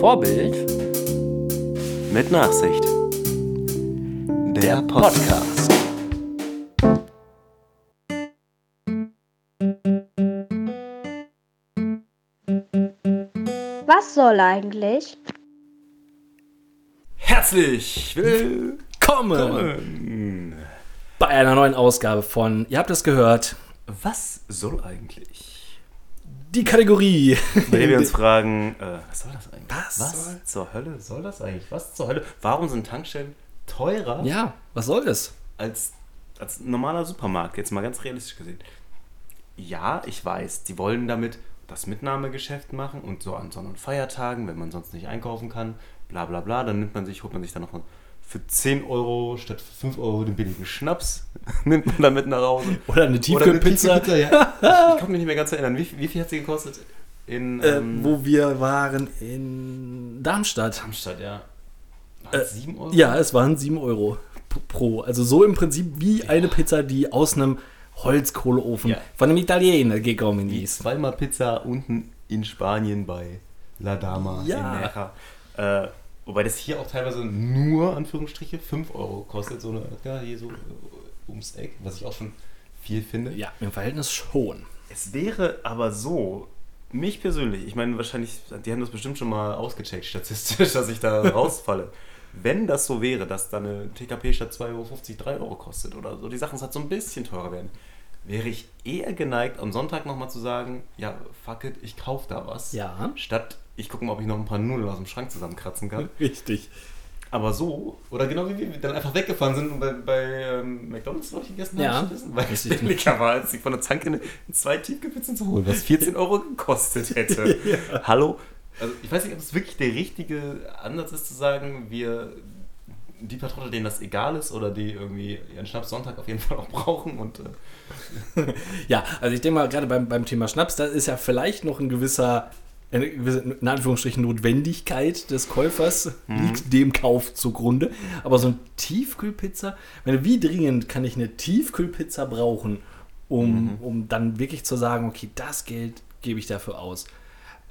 Vorbild Mit Nachsicht. Der, Podcast. Was soll eigentlich? Herzlich willkommen bei einer neuen Ausgabe von, ihr habt es gehört, Was soll eigentlich? Die Kategorie. Bei der wir uns fragen, äh, was soll das eigentlich? Was was soll- zur Hölle soll das eigentlich? Was zur Hölle? Warum sind Tankstellen teurer ja, was soll das? als, als normaler Supermarkt? Jetzt mal ganz realistisch gesehen. Ja, ich weiß, die wollen damit das Mitnahmegeschäft machen und so an Sonn- und Feiertagen, wenn man sonst nicht einkaufen kann, bla bla bla, dann nimmt man sich, holt man sich dann noch für 10 Euro statt für 5 Euro den billigen Schnaps, nimmt man dann mit nach Hause. Oder eine Tiefkühlpizza, ja. Ich kann mich nicht mehr ganz erinnern. Wie, wie viel hat sie gekostet? In äh, ähm, wo wir waren in Darmstadt. Darmstadt, ja. Äh, 7 Euro? Ja, es waren 7 Euro pro. Also so im Prinzip wie eine Pizza, die aus einem Holzkohleofen Ja. von einem Italiener gekommen ist. zweimal Pizza unten in Spanien bei La Dama Ja. in Nerja. Äh, wobei das hier auch teilweise nur, Anführungsstriche, 5 Euro kostet. So eine ja, hier so äh, ums Eck, was ich auch schon viel finde. Ja, im Verhältnis schon. Es wäre aber so, mich persönlich, ich meine, wahrscheinlich, die haben das bestimmt schon mal ausgecheckt statistisch, dass ich da rausfalle. Wenn das so wäre, dass da eine TKP statt 2,50 Euro 3 Euro kostet oder so, die Sachen halt so ein bisschen teurer werden, wäre ich eher geneigt, am Sonntag nochmal zu sagen, ja, fuck it, ich kaufe da was. Ja. Statt, ich gucke mal, ob ich noch ein paar Nudeln aus dem Schrank zusammenkratzen kann. Richtig. Aber so, oder genau wie wir dann einfach weggefahren sind und bei, bei ähm, McDonalds, glaube ich, gegessen Ja. haben, weil es billiger war, als sich von der Tanke zwei Tiefkühlpizzen zu holen, was 14 Euro gekostet hätte. Hallo? Also ich weiß nicht, ob es wirklich der richtige Ansatz ist zu sagen, wir die paar Trottel, denen das egal ist oder die irgendwie ihren Schnaps Sonntag auf jeden Fall auch brauchen und äh, Ja, also ich denke mal, gerade beim, beim Thema Schnaps, da ist ja vielleicht noch ein gewisser, in Anführungsstrichen, Notwendigkeit des Käufers, liegt dem Kauf zugrunde. Aber so ein Tiefkühlpizza, meine, wie dringend kann ich eine Tiefkühlpizza brauchen, um, um dann wirklich zu sagen, okay, das Geld gebe ich dafür aus.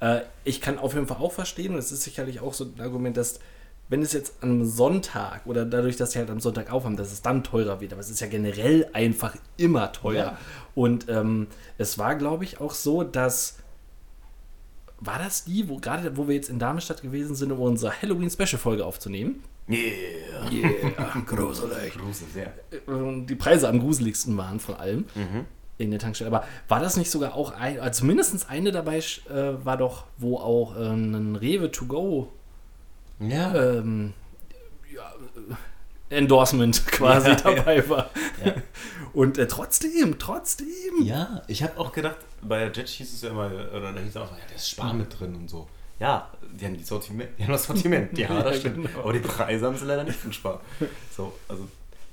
Äh, ich kann auf jeden Fall auch verstehen, und es ist sicherlich auch so ein Argument, dass wenn es jetzt einem Sonntag oder dadurch, dass sie halt am Sonntag aufhaben, dass es dann teurer wird. Aber es ist ja generell einfach immer teuer. Ja. Und ähm, es war, glaube ich, auch so, dass. War das die, wo gerade, wo wir jetzt in Darmstadt gewesen sind, um unsere Halloween-Special-Folge aufzunehmen? yeah, Yeah, gruselig. Grusel, sehr. Äh, Die Preise am gruseligsten waren von allem in der Tankstelle. Aber war das nicht sogar auch ein, also mindestens eine dabei äh, war doch, wo auch äh, ein Rewe to go Ja, ähm, ja, äh, Endorsement quasi Ja, dabei war. Ja. Und äh, trotzdem, trotzdem. Ja, ich habe auch gedacht, bei der Jet hieß es ja immer, oder da hieß es auch, ja, da ist Spar mit drin und so. Ja, die haben, die Sortiment, die haben das Sortiment, ja, das Ja, stimmt. genau. Aber die Preise haben sie leider nicht von Spar. So, also,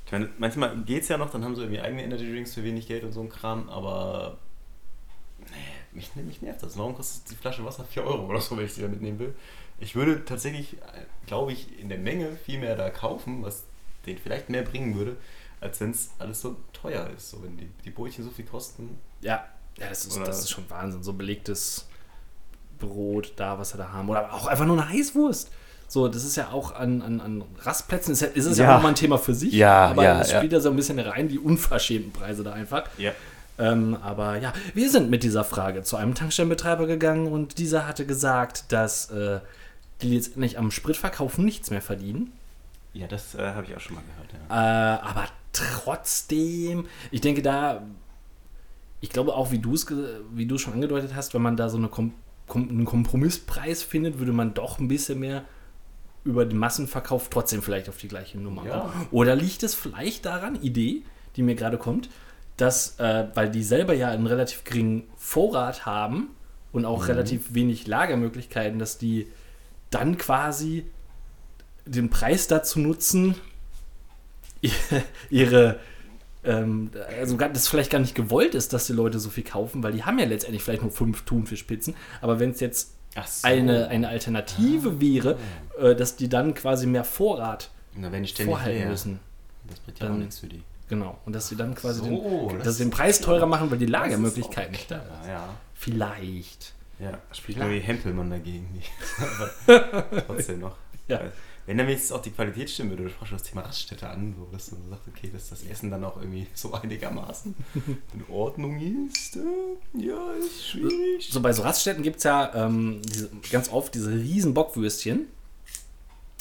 ich meine, manchmal geht es ja noch, dann haben sie irgendwie eigene Energy Drinks für wenig Geld und so ein Kram, aber nee, mich, mich nervt das. Warum kostet die Flasche Wasser 4 Euro oder so, wenn ich die da mitnehmen will? Ich würde tatsächlich, glaube ich, in der Menge viel mehr da kaufen, was den vielleicht mehr bringen würde, als wenn es alles so teuer ist. So, wenn die, die Brötchen so viel kosten, Ja, ja das, ist, das ist schon Wahnsinn. So belegtes Brot da, was sie da haben. Oder auch einfach nur eine Heißwurst. So, das ist ja auch an, an, an Rastplätzen, ist, ja, ist es ja, Ja. auch mal ein Thema für sich. Ja, aber ja, es ja. spielt da so ein bisschen rein, die unverschämten Preise da einfach. Ja. Ähm, aber ja, wir sind mit dieser Frage zu einem Tankstellenbetreiber gegangen und dieser hatte gesagt, dass äh, die letztendlich am Spritverkauf nichts mehr verdienen. Ja, das äh, habe ich auch schon mal gehört. Ja. Äh, aber trotzdem, ich denke da, ich glaube auch, wie du es wie du schon angedeutet hast, wenn man da so eine Kom Kom einen Kompromisspreis findet, würde man doch ein bisschen mehr über den Massenverkauf trotzdem vielleicht auf die gleiche Nummer Ja. kommen. Oder liegt es vielleicht daran, Idee, die mir gerade kommt, dass, äh, weil die selber ja einen relativ geringen Vorrat haben und auch relativ wenig Lagermöglichkeiten, dass die dann quasi den Preis dazu nutzen, ihre, ähm, also das vielleicht gar nicht gewollt ist, dass die Leute so viel kaufen, weil die haben ja letztendlich vielleicht nur fünf Thunfischpizzen, aber wenn es jetzt so. eine, eine Alternative wäre, äh, dass die dann quasi mehr Vorrat Na, vorhalten leer. müssen. Das bringt ja auch nichts für die. Genau. Und dass sie dann quasi so, den, das dass sie den Preis teurer machen, weil die Lagermöglichkeiten nicht da sind. Ja. Vielleicht. Ja, spielt nur die Hempelmann dagegen nicht. Aber trotzdem noch. Ja. Wenn dann wenigstens auch die Qualität stimmen würde, du sprachst das Thema Raststätte an, wo das so sagt, okay, dass das Essen dann auch irgendwie so einigermaßen in Ordnung ist. Äh, ja, ist schwierig. So bei so Raststätten gibt es ja ähm, diese, ganz oft diese riesen Bockwürstchen,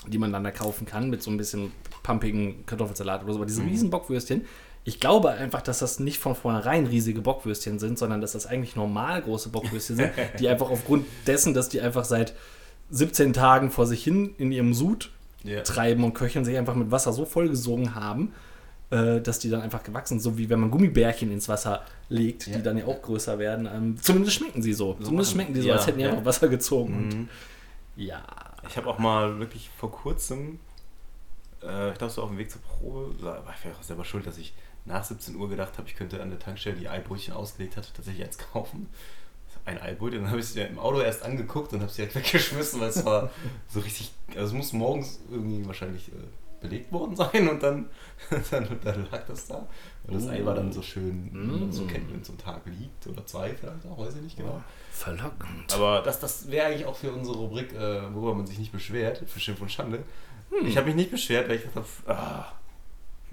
die man dann da kaufen kann mit so ein bisschen pumpigen Kartoffelsalat oder so. Aber diese Mhm. riesen Bockwürstchen, ich glaube einfach, dass das nicht von vornherein riesige Bockwürstchen sind, sondern dass das eigentlich normal große Bockwürstchen sind, die einfach aufgrund dessen, dass die einfach seit 17 Tagen vor sich hin in ihrem Sud Ja. treiben und köcheln, sich einfach mit Wasser so vollgesogen haben, äh, dass die dann einfach gewachsen sind. So wie wenn man Gummibärchen ins Wasser legt, Ja. die dann ja auch größer werden. Ähm, zumindest schmecken sie so. So zumindest schmecken die so, ja, als hätten die ja. einfach Wasser gezogen. Mhm. ja. Ich habe auch mal wirklich vor kurzem, äh, ich glaube so auf dem Weg zur Probe, war ich auch selber schuld, dass ich nach 17 Uhr gedacht habe, ich könnte an der Tankstelle, die Eibrötchen ausgelegt hatte, tatsächlich eins kaufen. Ein Eibrötchen, dann habe ich es mir im Auto erst angeguckt und habe es direkt weggeschmissen, weil es war so richtig, also es muss morgens irgendwie wahrscheinlich äh, belegt worden sein und dann, dann, dann lag das da. Und das Ei war dann so schön, es so Mm. kennt, wenn es so einen Tag liegt oder zwei vielleicht auch, weiß ich nicht genau. Verlockend. Aber das, das wäre eigentlich auch für unsere Rubrik, äh, worüber man sich nicht beschwert, für Schimpf und Schande. Hm. Ich habe mich nicht beschwert, weil ich dachte, ah,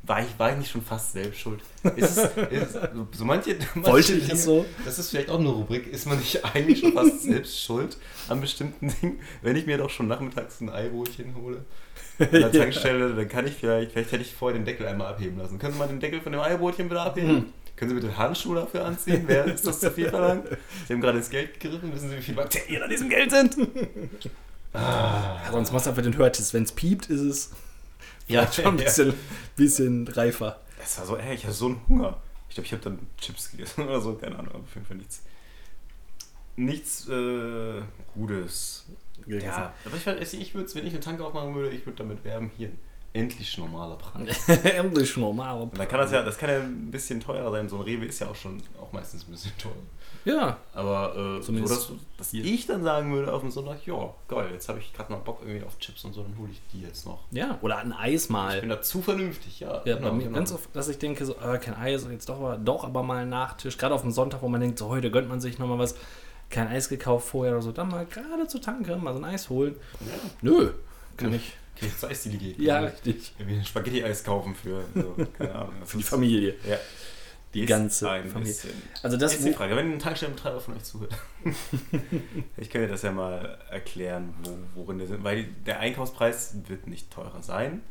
war, ich, war ich nicht schon fast selbst schuld? Ist es, ist, so manche, manche Wollte ich es so? Das ist vielleicht auch eine Rubrik, ist man nicht eigentlich schon fast selbst schuld an bestimmten Dingen? Wenn ich mir doch schon nachmittags ein Eibrötchen hole an der Tankstelle, dann kann ich vielleicht, vielleicht hätte ich vorher den Deckel einmal abheben lassen. Können Sie mal den Deckel von dem Eibrötchen bitte abheben? Hm. Können Sie bitte Handschuhe dafür anziehen? Wer ist das zu viel verlangt? Sie haben gerade ins Geld gegriffen. Wissen Sie, wie viele Bakterien an diesem Geld sind? Ah. Ja, sonst machst du einfach den Hörtest. Wenn es piept, ist es Ja, schon ein bisschen, bisschen reifer. Es war so, ey, ich hatte so einen Hunger. Ich glaube, ich habe dann Chips gegessen oder so, keine Ahnung, aber auf jeden Fall nichts. Nichts äh, Gutes. Ja, aber ich, ich würde wenn ich eine Tanke aufmachen würde, ich würde damit werben, hier, endlich normaler Preis. Endlich normal. Und dann kann das ja, das kann ja ein bisschen teurer sein. So ein Rewe ist ja auch schon auch meistens ein bisschen teuer. Ja, Aber äh, so, Zumindest dass, dass ich dann sagen würde auf dem Sonntag, ja, geil, jetzt habe ich gerade mal Bock irgendwie auf Chips und so, dann hole ich die jetzt noch. ja. Oder ein Eis Ich mal. bin da zu vernünftig, ja. Ja, genau, bei mir genau. ganz oft, dass ich denke, so, äh, kein Eis, jetzt doch, aber- doch aber mal ein Nachtisch. Gerade auf dem Sonntag, wo man denkt, so heute gönnt man sich nochmal was. Kein Eis gekauft vorher oder so. Dann mal gerade zur Tanke, mal so ein Eis holen. Ja. Nö, kann Nö. Ich. Okay, jetzt Eisdiele. Ja, richtig. Irgendwie ein Spaghetti-Eis kaufen für, so, keine Ahnung. das Für die ist- Familie. Ja. Die Ist ganze Familie. bisschen- Also das, Jetzt die Frage, wenn ein Tankstellenbetreiber von euch zuhört. ich könnte das ja mal erklären, wo, worin wir sind. Weil der Einkaufspreis wird nicht teurer sein.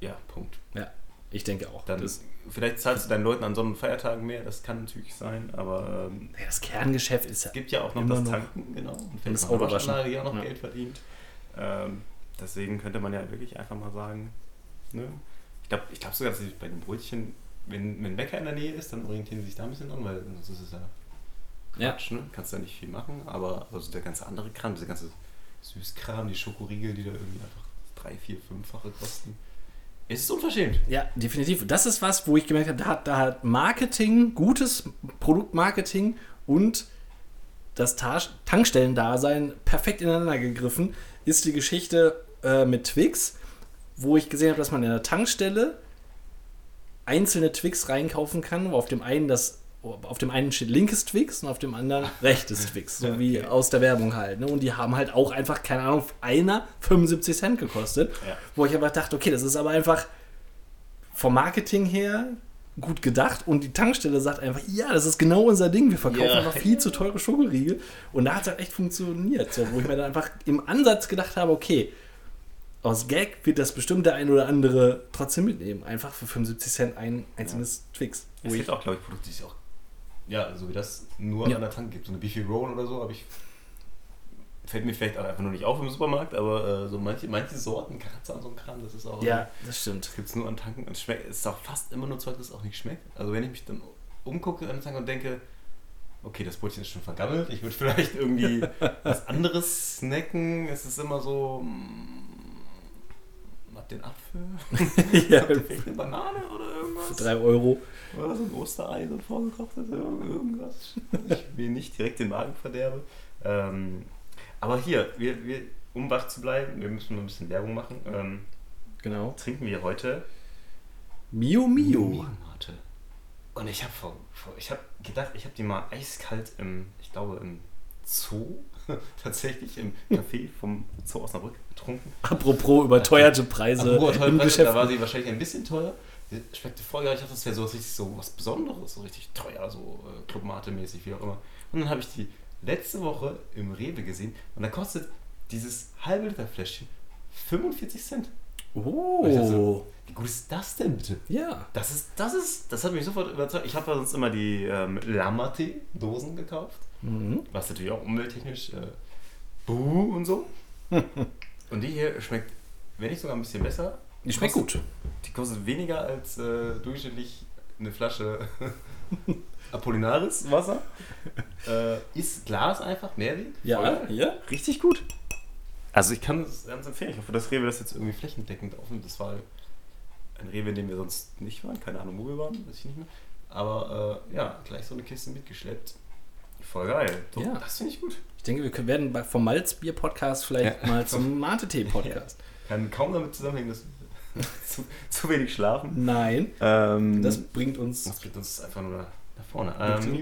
Ja, Punkt. ja, ich denke auch. Dann, das, vielleicht zahlst du deinen Leuten an Sonn- und Feiertagen mehr, das kann natürlich sein, aber ähm, ja, das Kerngeschäft ist ja es gibt ja auch noch das noch. Tanken, genau. Und das noch Auto eine waschen. Waschanlage, die auch noch Ja. Geld verdient. Ähm, deswegen könnte man ja wirklich einfach mal sagen, ne? ich glaube ich glaub sogar, dass sie bei den Brötchen, wenn, wenn ein Bäcker in der Nähe ist, dann orientieren sie sich da ein bisschen an, weil sonst ist es ja Ja. Quatsch, ne? kannst da nicht viel machen, aber also der ganze andere Kram, dieser ganze Süßkram, die Schokoriegel, die da irgendwie einfach drei, vier, fünffache kosten, es ist unverschämt. Ja, definitiv. Das ist was, wo ich gemerkt habe, da hat, da hat Marketing, gutes Produktmarketing und das Ta Tankstellendasein perfekt ineinander gegriffen, ist die Geschichte äh, mit Twix, wo ich gesehen habe, dass man in der Tankstelle einzelne Twix reinkaufen kann, wo auf dem einen das auf dem einen steht linkes Twix und auf dem anderen rechtes Twix, so wie Okay. aus der Werbung halt. Ne? Und die haben halt auch einfach, keine Ahnung, einer 75 Cent gekostet. Ja. Wo ich aber dachte, okay, das ist aber einfach vom Marketing her gut gedacht und die Tankstelle sagt einfach, ja, das ist genau unser Ding, wir verkaufen Ja. einfach viel zu teure Schokoriegel und da hat es halt echt funktioniert, so, wo ich mir dann einfach im Ansatz gedacht habe, okay, aus Gag wird das bestimmt der ein oder andere trotzdem mitnehmen, einfach für 75 Cent ein einzelnes Twix. Es gibt auch, glaube ich, Produkte, die es auch, ja, so wie das nur Ja. an der Tank gibt. So eine Beefy Roll oder so, habe ich. Fällt mir vielleicht auch einfach nur nicht auf im Supermarkt, aber äh, so manche, manche Sorten, Kratzer und so ein Kram, das ist auch. ja, das stimmt. Das gibt es nur an Tanken. Und schmeckt, es ist auch fast immer nur Zeug, das auch nicht schmeckt. Also wenn ich mich dann umgucke an der Tank und denke, okay, das Brötchen ist schon vergammelt, ich würde vielleicht irgendwie was anderes snacken. Es ist immer so. mm, Einen Apfel? ja, Habt ihr vielleicht eine Banane oder für irgendwas? 3 Euro. Oder so ein Osterei, so ein vorgekochtes, irg- irgendwas. Ich mir nicht direkt den Magen verderbe. Ähm, aber hier, wir, wir, um wach zu bleiben, wir müssen mal ein bisschen Werbung machen. Ähm, Genau. trinken wir heute Mio Mio. Mate. Und ich habe vor, vor, ich habe gedacht, ich habe die mal eiskalt im, ich glaube im Zoo, tatsächlich im Café vom Zoo Osnabrück getrunken. Apropos überteuerte Preise Apropos teure im Preise, Geschäft. da war sie wahrscheinlich ein bisschen teuer. Die schmeckte voll geil. Ich dachte, das wäre so was richtig so was Besonderes, so richtig teuer, so äh, Clubmate-mäßig, wie auch immer. Und dann habe ich die letzte Woche im Rewe gesehen und da kostet dieses halbe Liter Fläschchen 45 Cent. Oh. so, wie gut ist das denn bitte? Ja. Das ist, das ist, das hat mich sofort überzeugt. Ich habe ja sonst immer die ähm, Lamate-Dosen gekauft, Mhm. was natürlich auch umwelttechnisch äh, buh und so. und die hier schmeckt, wenn nicht sogar ein bisschen besser. Die schmeckt Kostet- gut. Die kostet weniger als äh, durchschnittlich eine Flasche Apollinaris Wasser. Äh, ist Glas einfach, Mehrweg. Ja, Voll. ja. Richtig gut. Also ich kann es ganz empfehlen. Ich hoffe, dass Rewe das jetzt irgendwie flächendeckend aufnimmt. Das war ein Rewe, in dem wir sonst nicht waren. Keine Ahnung, wo wir waren, weiß ich nicht mehr. Aber äh, ja, gleich so eine Kiste mitgeschleppt. Voll geil. So, Ja. Das finde ich gut. Ich denke, wir werden vom Malzbier-Podcast vielleicht Ja. mal zum Mate-Tee-Podcast. Kann kaum damit zusammenhängen, dass wir zu, zu wenig schlafen. Nein, Ähm, das bringt uns. Das bringt uns einfach nur nach vorne. Ähm,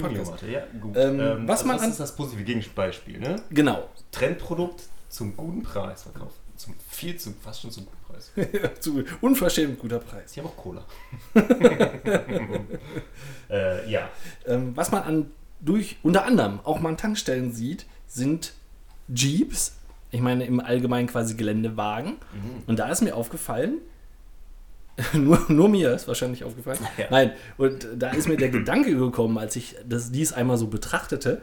ja, gut. Ähm, was man das an- ist das positive Gegenbeispiel, ne? Genau. Trendprodukt zum guten Preis verkauft. Zum viel zu, fast schon zum guten Preis. Zu unverschämt guter Preis. Die haben auch Cola. äh, ja. Ähm, was man an durch unter anderem auch mal an Tankstellen sieht, sind Jeeps. Ich meine im Allgemeinen quasi Geländewagen. Mhm. Und da ist mir aufgefallen, nur, nur mir ist wahrscheinlich aufgefallen. Ja. Nein, und da ist mir der Gedanke gekommen, als ich das, dies einmal so betrachtete,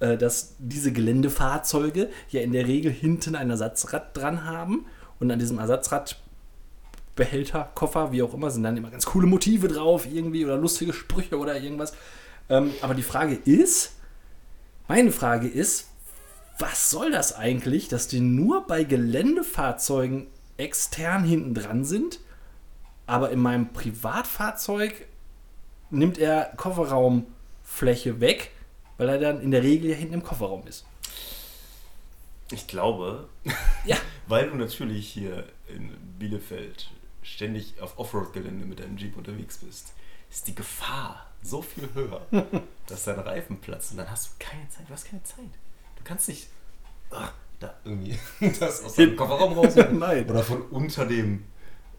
äh, dass diese Geländefahrzeuge ja in der Regel hinten ein Ersatzrad dran haben und an diesem Ersatzrad Behälter, Koffer, wie auch immer, sind dann immer ganz coole Motive drauf irgendwie oder lustige Sprüche oder irgendwas. Ähm, aber die Frage ist, meine Frage ist, was soll das eigentlich, dass die nur bei Geländefahrzeugen extern hinten dran sind, aber in meinem Privatfahrzeug nimmt er Kofferraumfläche weg, weil er dann in der Regel ja hinten im Kofferraum ist. Ich glaube, Ja. weil du natürlich hier in Bielefeld ständig auf Offroad-Gelände mit deinem Jeep unterwegs bist, ist die Gefahr so viel höher, dass dein Reifen platzt und dann hast du keine Zeit. Du hast keine Zeit. Du kannst nicht ach, da irgendwie das aus dem Kofferraum rausholen. Nein. Oder von unter dem,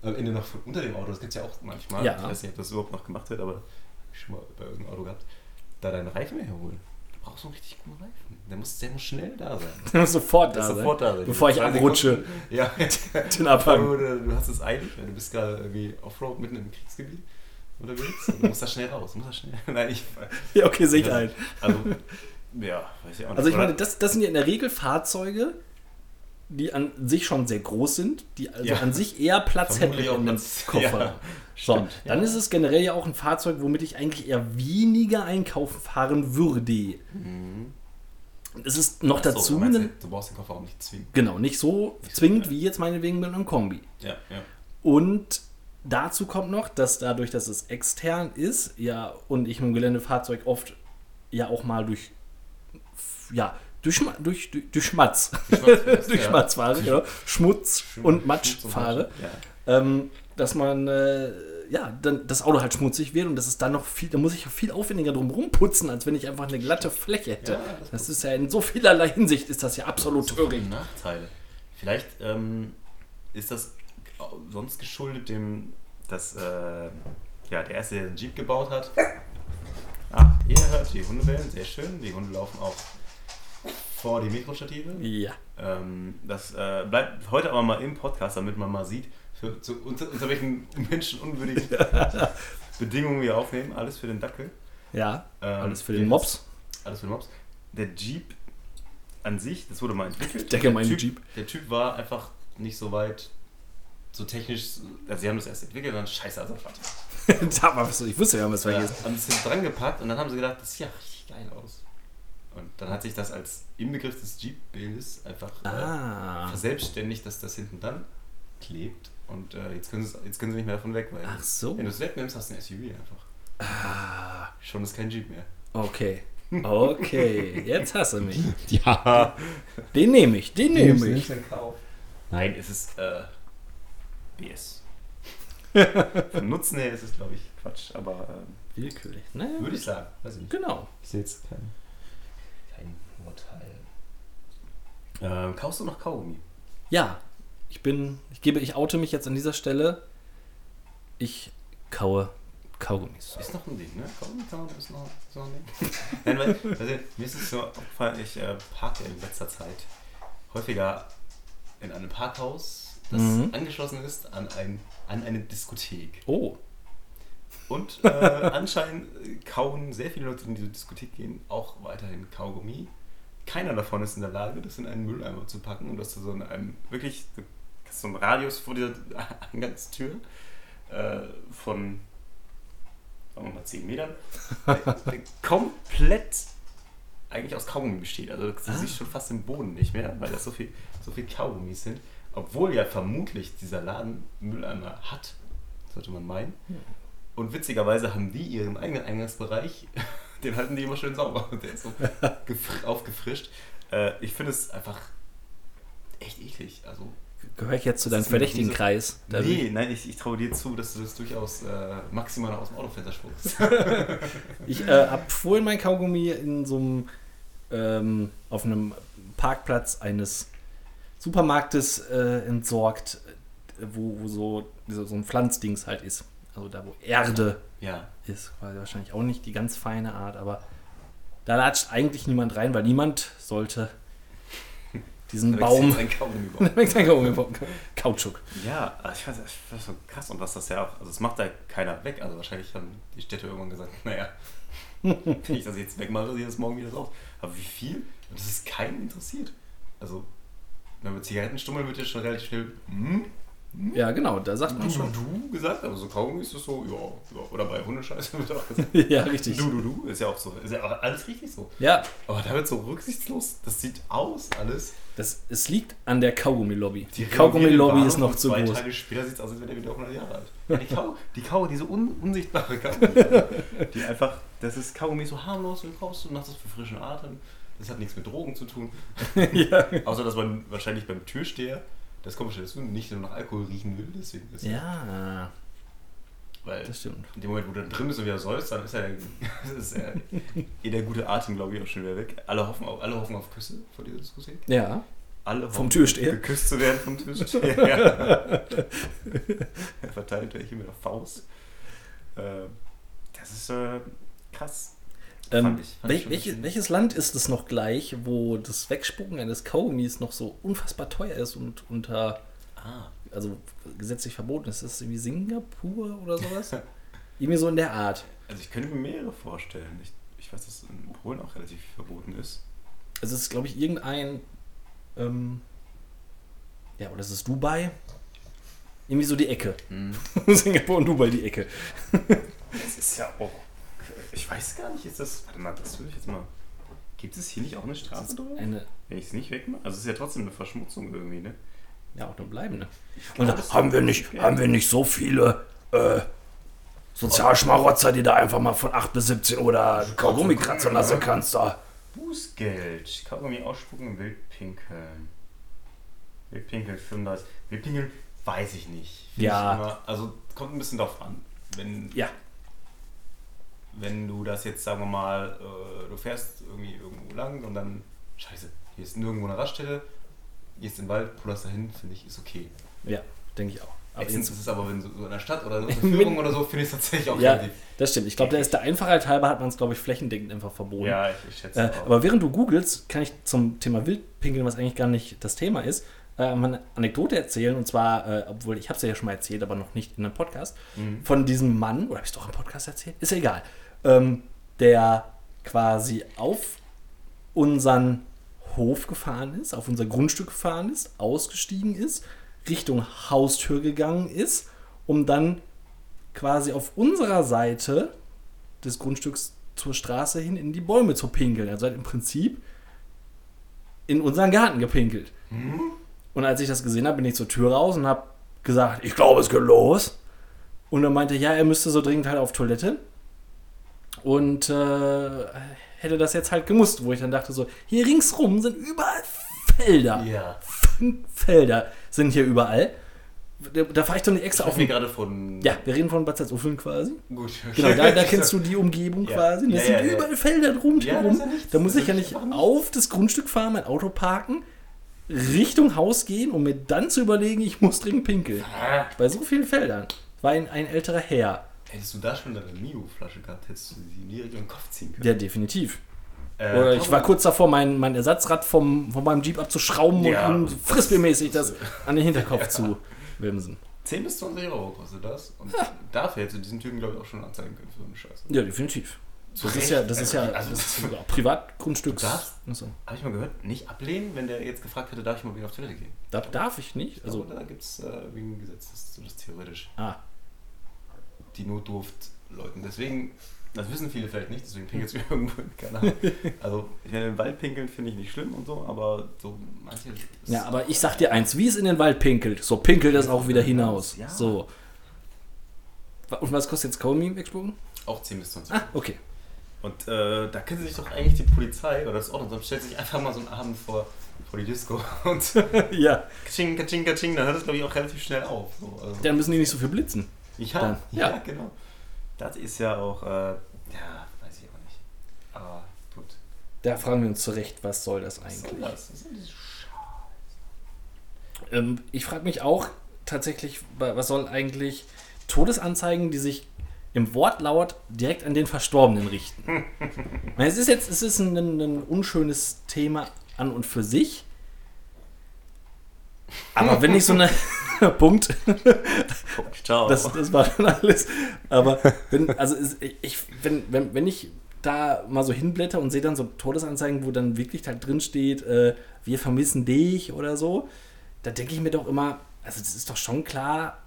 am Ende noch von unter dem Auto. Das gibt es ja auch manchmal. Ja. Ich weiß nicht, ob das überhaupt noch gemacht wird, aber hab ich schon mal bei irgendeinem Auto gehabt. Da deinen Reifen herholen. Du brauchst so einen richtig guten Reifen. Der muss, der muss schnell da sein. Der muss sofort da sein, sofort da sein. bevor ich abrutsche, Sekunden. Ja, den Abhang. du, du hast es eilig, du bist gerade irgendwie Offroad mitten im Kriegsgebiet unterwegs du musst da schnell raus. Du musst da schnell. Nein, ich. Ja, okay, sehe ich ein. Also, ja, weiß ich auch nicht. Also ich meine, das, das sind ja in der Regel Fahrzeuge, die an sich schon sehr groß sind, die also Ja. an sich eher Platz hätten auch in Platz- Koffer. Ja, so, dann Ja. ist es generell ja auch ein Fahrzeug, womit ich eigentlich eher weniger einkaufen fahren würde. Es ist noch so, dazu du, meinst, ein, du brauchst den Kofferraum nicht zwingen. genau nicht so Nicht so, zwingend ja. wie jetzt meinetwegen mit einem Kombi. Ja, ja. Und dazu kommt noch, dass dadurch, dass es extern ist, ja, und ich mit dem Geländefahrzeug oft ja auch mal durch, ja, durch, durch, durch, durch Schmatz, durch. Schmatz fahre, genau, Schmutz und Matsch fahre, ähm, dass man, äh, ja, dann das Auto halt schmutzig wird und das ist dann noch viel, da muss ich viel aufwendiger drum rumputzen, als wenn ich einfach eine glatte Fläche hätte. Ja, das das ist ja in so vielerlei Hinsicht ist das ja absolut so viele töricht. Nachteile. Vielleicht ähm, ist das sonst geschuldet dem, dass äh, ja, der erste, der den Jeep gebaut hat. Ah, ihr hört die Hunde bellen, sehr schön. Die Hunde laufen auch vor die Mikrostative. Ja. Ähm, das äh, bleibt heute aber mal im Podcast, damit man mal sieht, für, zu, unter, unter welchen menschenunwürdigen Bedingungen wir aufnehmen. Alles für den Dackel. Ja, Ähm, alles für den Mops. Alles für den Mops. Der Jeep an sich, das wurde mal entwickelt. Der gemeine typ, Jeep. Der Typ war einfach nicht so weit, so technisch, also sie haben das erst entwickelt dann scheiße, also fertig. da war was, ich wusste ja, was Ja, vergessen. haben es hinten dran gepackt und dann haben sie gedacht, das sieht ja richtig geil aus. Und dann hat sich das als Inbegriff des Jeep-Bildes einfach äh, Ah. verselbstständigt, dass das hinten dann klebt. Und äh, jetzt, können sie, jetzt können sie nicht mehr davon weg, weil Ach so. wenn du es wegnimmst, hast du ein SUV einfach. Ah, Schon ist kein Jeep mehr. okay. Okay, jetzt hast du mich. Ja. Den nehme ich, den nehme ich. Nein, es ist äh, BS. Vom Nutzen her ist es, glaube ich, Quatsch, aber ähm, Willkürlich, ne? würde ich sagen. Weiß ich nicht. Genau. Ich sehe jetzt keinen. keinen Ähm, kaufst du noch Kaugummi? Ja, ich bin, ich gebe, ich oute mich jetzt an dieser Stelle. Ich kaue Kaugummis. Ist noch ein Ding, ne? Kaugummi man, ist noch, ist noch ein Ding. Nein, weil, also, mir ist es so aufgefallen, ich äh, parke in letzter Zeit häufiger in einem Parkhaus, das Mhm. angeschlossen ist an, ein, an eine Diskothek. Oh, Und äh, anscheinend äh, kauen sehr viele Leute, die in diese Diskothek gehen, auch weiterhin Kaugummi. Keiner davon ist in der Lage, das in einen Mülleimer zu packen und das so in einem wirklich so einen Radius vor dieser Eingangstür äh, von sagen wir mal 10 Metern, komplett eigentlich aus Kaugummi besteht. Also du siehst schon fast den Boden nicht mehr, weil das so viel, so viel Kaugummis sind. Obwohl ja vermutlich dieser Laden Mülleimer hat, sollte man meinen. Und witzigerweise haben die ihren eigenen Eingangsbereich, den halten die immer schön sauber. Der ist so gefr- aufgefrischt. Äh, ich finde es einfach echt eklig. Also, gehöre ich jetzt zu deinem verdächtigen diese- Kreis? Da will nee, nein, ich, ich traue dir zu, dass du das durchaus äh, maximal aus dem Autofenster spuckst. Ich äh, habe vorhin mein Kaugummi in so einem ähm, auf einem Parkplatz eines Supermarktes äh, entsorgt, wo, wo so, so, so ein Pflanzdings halt ist. Also da, wo Erde ja. ist. Quasi wahrscheinlich auch nicht die ganz feine Art, aber da latscht eigentlich niemand rein, weil niemand sollte diesen Da Baum. Wächst ein Kaugummi baum. Kautschuk. Ja, also ich fand das ich das so krass und was das ja auch, also das macht da keiner weg. Also wahrscheinlich haben die Städte irgendwann gesagt, naja, wenn ich das jetzt wegmache, sieht das morgen wieder so aus. Aber wie viel? Das ist keinen interessiert. Also, wenn man Zigarettenstummel wird ja schon relativ schnell, hm? Ja, genau, da sagt man Du, schon. du gesagt, aber so Kaugummi ist das so, ja, ja. Oder bei Hundescheiße wird auch gesagt, ja, richtig. du, du, du, ist ja auch so, ist ja auch alles richtig so. Ja, Aber da wird so rücksichtslos, das sieht aus alles. das, es liegt an der Kaugummi-Lobby. Die, Kaugummi-Lobby ist noch zu zwei groß. Tage später sieht es aus, als wäre der wieder 100 Jahre alt. Ja, die Kau, die Kau diese un, unsichtbare Kaugummi. die einfach, das ist Kaugummi so harmlos, du kaufst und machst das für frischen Atem. Das hat nichts mit Drogen zu tun. ja. Außer, dass man wahrscheinlich beim Türsteher das komische ist, nicht nur nach Alkohol riechen will. Deswegen ist ja, Weil das stimmt. in dem Moment, wo du dann drin bist und wieder säufst, dann ist ja, ist ja eh der gute Atem, glaube ich, auch schon wieder weg. Alle hoffen auf, alle hoffen auf Küsse vor dieser Diskussion. Ja, Alle Vom Türsteher? Geküsst zu werden vom Türsteher. ja. er verteilt welche mit der Faust. Äh, das ist äh, krass. Ähm, Fand ich- fand ich wel, schon welche, bisschen- welches Land ist es noch gleich, wo das Wegspucken eines Kaugummis noch so unfassbar teuer ist und unter, Ah, also gesetzlich verboten ist? Ist das irgendwie Singapur oder sowas? irgendwie so in der Art. also ich könnte mir mehrere vorstellen. Ich, ich weiß, dass in Polen auch relativ verboten ist. Also es ist, glaube ich, irgendein, ähm, ja, oder ist es Dubai? Irgendwie so die Ecke. Hm. Singapur und Dubai die Ecke. Das ist ja auch. Ich weiß gar nicht, ist das. Warte mal, das würde ich jetzt mal. Gibt es hier nicht auch eine Strafe drüber? Eine, Wenn ich es nicht wegmache? Also es ist ja trotzdem eine Verschmutzung irgendwie, ne? ja, auch eine bleibende. glaub, Und da haben wir nicht, haben wir nicht so viele äh, Sozialschmarotzer, die da einfach mal von 8 bis 17 Uhr da Kaugummi kratzen lassen kannst da. Bußgeld. Kaugummi ausspucken, wild pinkeln. Wild pinkeln, 35. Wild pinkeln, weiß ich nicht. Find Ja. Ich immer, also kommt ein bisschen drauf an. Wenn, Ja, wenn du das jetzt, sagen wir mal, äh, du fährst irgendwie irgendwo lang und dann, scheiße, hier ist nirgendwo eine Raststelle, gehst in den Wald, pullerst dahin, finde ich, ist okay. ja, denke ich auch. Aber Ätzend ist es aber, wenn so, so in der Stadt oder so eine Führung oder so, finde ich es tatsächlich auch ja, relativ. das stimmt. Ich glaube, der ist der Einfachheit halber hat man es, glaube ich, flächendeckend einfach verboten. Ja, ich, ich schätze Äh, auch. aber während du googelst, kann ich zum Thema Wildpinkeln, was eigentlich gar nicht das Thema ist, äh, mal eine Anekdote erzählen. Und zwar, äh, obwohl ich habe es ja schon mal erzählt, aber noch nicht in einem Podcast, Mhm. von diesem Mann, oder habe ich es doch im Podcast erzählt? Ist ja egal. Ähm, der quasi auf unseren Hof gefahren ist, auf unser Grundstück gefahren ist, ausgestiegen ist, Richtung Haustür gegangen ist, um dann quasi auf unserer Seite des Grundstücks zur Straße hin in die Bäume zu pinkeln. Also hat im Prinzip in unseren Garten gepinkelt. Und als ich das gesehen habe, bin ich zur Tür raus und habe gesagt, ich glaube, es geht los. Und er meinte, ja, er müsste so dringend halt auf Toilette. Und äh, hätte das jetzt halt gemusst, wo ich dann dachte so, hier ringsrum sind überall Felder. ja. Fünf Felder sind hier überall. Da, da fahre ich doch nicht extra auf wir gerade von. Ja, wir reden von Bad Salzuflen quasi. Gut. Genau, da, da kennst du die Umgebung Ja. quasi. Das Ja, sind ja, überall Felder rundherum. Ja, da muss ich ja nicht auf das Grundstück fahren, mein Auto parken, Richtung Haus gehen, um mir dann zu überlegen, ich muss dringend pinkeln. Bei so vielen Feldern. War ein, ein älterer Herr. Hättest du da schon deine Mio-Flasche gehabt, hättest du sie direkt in den Kopf ziehen können. Ja, definitiv. Äh, Oder ich war kurz davor, mein, mein Ersatzrad vom, von meinem Jeep abzuschrauben Ja. und frisbeemäßig das an den Hinterkopf zu wimsen. 10 bis 20 Euro kostet das. Und dafür hättest du diesen Typen, glaube ich, auch schon anzeigen können für so eine Scheiße. Ja, definitiv. Zu Das ist ja, das ist ja Also, das ist ja darfst- Achso. Habe ich mal gehört, nicht ablehnen, wenn der jetzt gefragt hätte, darf ich mal wieder auf Toilette gehen. Da darf ich nicht. Also Also, da gibt es äh, wegen Gesetz, das ist so das theoretisch. ah, Die Notdurft Leuten. Deswegen, das wissen viele vielleicht nicht, deswegen pinkelst du irgendwo in keine Ahnung. Also, ich meine, im Wald pinkeln finde ich nicht schlimm und so, aber so manche. Ja, aber ich sag dir eins, wie es in den Wald pinkelt, so pinkelt es auch wieder hinaus. Ja. So. Und was kostet jetzt Comey wegsprungen? Auch 10 bis 20 Ah, okay. Und äh, da könnte sich doch eigentlich die Polizei oder das Ordnungsamt stellt sich einfach mal so einen Abend vor, vor die Disco und ja, kaching, kaching, kaching, dann hört es glaube ich auch relativ schnell auf. So, also, dann müssen die nicht so viel blitzen. ja, dann, ja, ja. genau. Das ist ja auch, äh, ja, weiß ich auch nicht. Aber gut. Da fragen wir uns zurecht, was soll das Was soll eigentlich? das? Was soll diese Ähm, ich frage mich auch tatsächlich, wa- was soll eigentlich Todesanzeigen, die sich im Wortlaut direkt an den Verstorbenen richten? Es ist jetzt es ist ein, ein unschönes Thema an und für sich. Aber wenn ich so eine Punkt, Ciao. das, das war dann alles. Aber wenn, also ich, wenn, wenn, wenn ich da mal so hinblätter und sehe dann so Todesanzeigen, wo dann wirklich halt drin steht, äh, wir vermissen dich oder so, da denke ich mir doch immer, also das ist doch schon klar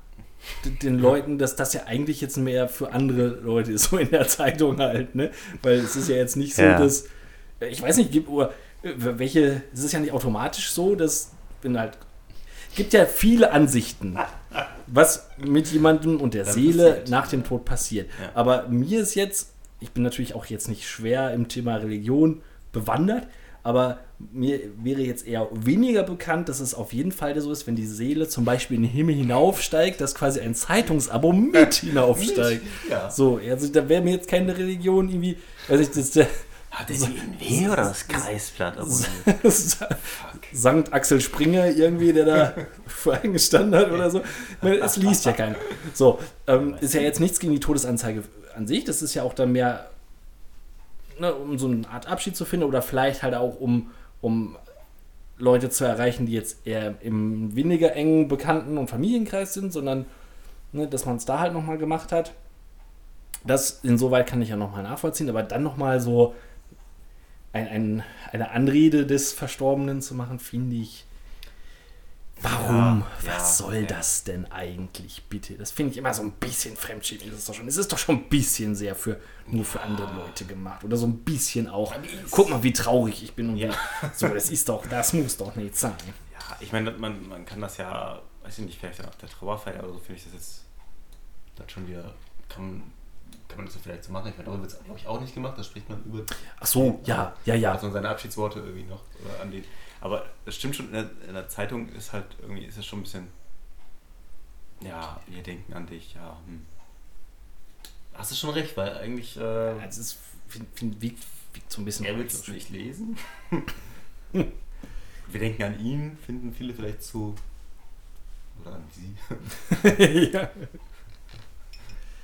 den Leuten, dass das ja eigentlich jetzt mehr für andere Leute ist, so in der Zeitung halt, ne? Weil es ist ja jetzt nicht so, Ja. dass, ich weiß nicht, gibt, oder, welche, es ist ja nicht automatisch so, dass, wenn halt, gibt ja viele Ansichten, was mit jemandem und der Dann Seele passiert. nach dem Tod passiert. Ja. Aber mir ist jetzt, ich bin natürlich auch jetzt nicht schwer im Thema Religion bewandert, aber mir wäre jetzt eher weniger bekannt, dass es auf jeden Fall so ist, wenn die Seele zum Beispiel in den Himmel hinaufsteigt, dass quasi ein Zeitungsabo mit hinaufsteigt. Ja. So, also da wäre mir jetzt keine Religion irgendwie, weiß ich, das der Hat er die NW oder das Kreisblatt abonniert? Sankt Axel Springer irgendwie, der da vor eingestanden hat oder so. Meine, Es liest ja keiner. So, ähm, ist ja jetzt nichts gegen die Todesanzeige an sich. Das ist ja auch dann mehr, ne, um so eine Art Abschied zu finden oder vielleicht halt auch um, um Leute zu erreichen, die jetzt eher im weniger engen Bekannten- und Familienkreis sind, sondern ne, dass man es da halt nochmal gemacht hat. Das insoweit kann ich ja nochmal nachvollziehen, aber dann nochmal so ein, ein, eine Anrede des Verstorbenen zu machen, finde ich. Warum? Ja, Was ja, soll ja. das denn eigentlich bitte? Das finde ich immer so ein bisschen fremdschämig. Das ist doch schon, es ist doch schon ein bisschen sehr für nur für andere Leute gemacht. Oder so ein bisschen auch. Guck mal, wie traurig ich bin. Und Ja. so, das ist doch, das muss doch nicht sein. Ja, ich meine, man, man kann das ja, weiß ich nicht, vielleicht dann auf der Trauerfeier oder so, finde ich das jetzt dann schon wieder, kann, kann man das ja vielleicht so machen. Ich meine, darüber wird es, glaube ich, auch nicht gemacht, da spricht man über Ach so, ja, ja, ja. also seine Abschiedsworte irgendwie noch an den. Aber es stimmt schon, in der, in der Zeitung ist halt irgendwie, ist es schon ein bisschen, ja, wir denken an dich, ja. Hm. Hast du schon recht, weil eigentlich, äh, Es ist, find, find, wiegt, wiegt so ein bisschen. er will es nicht lesen. wir denken an ihn, finden viele vielleicht zu, oder an sie, ja.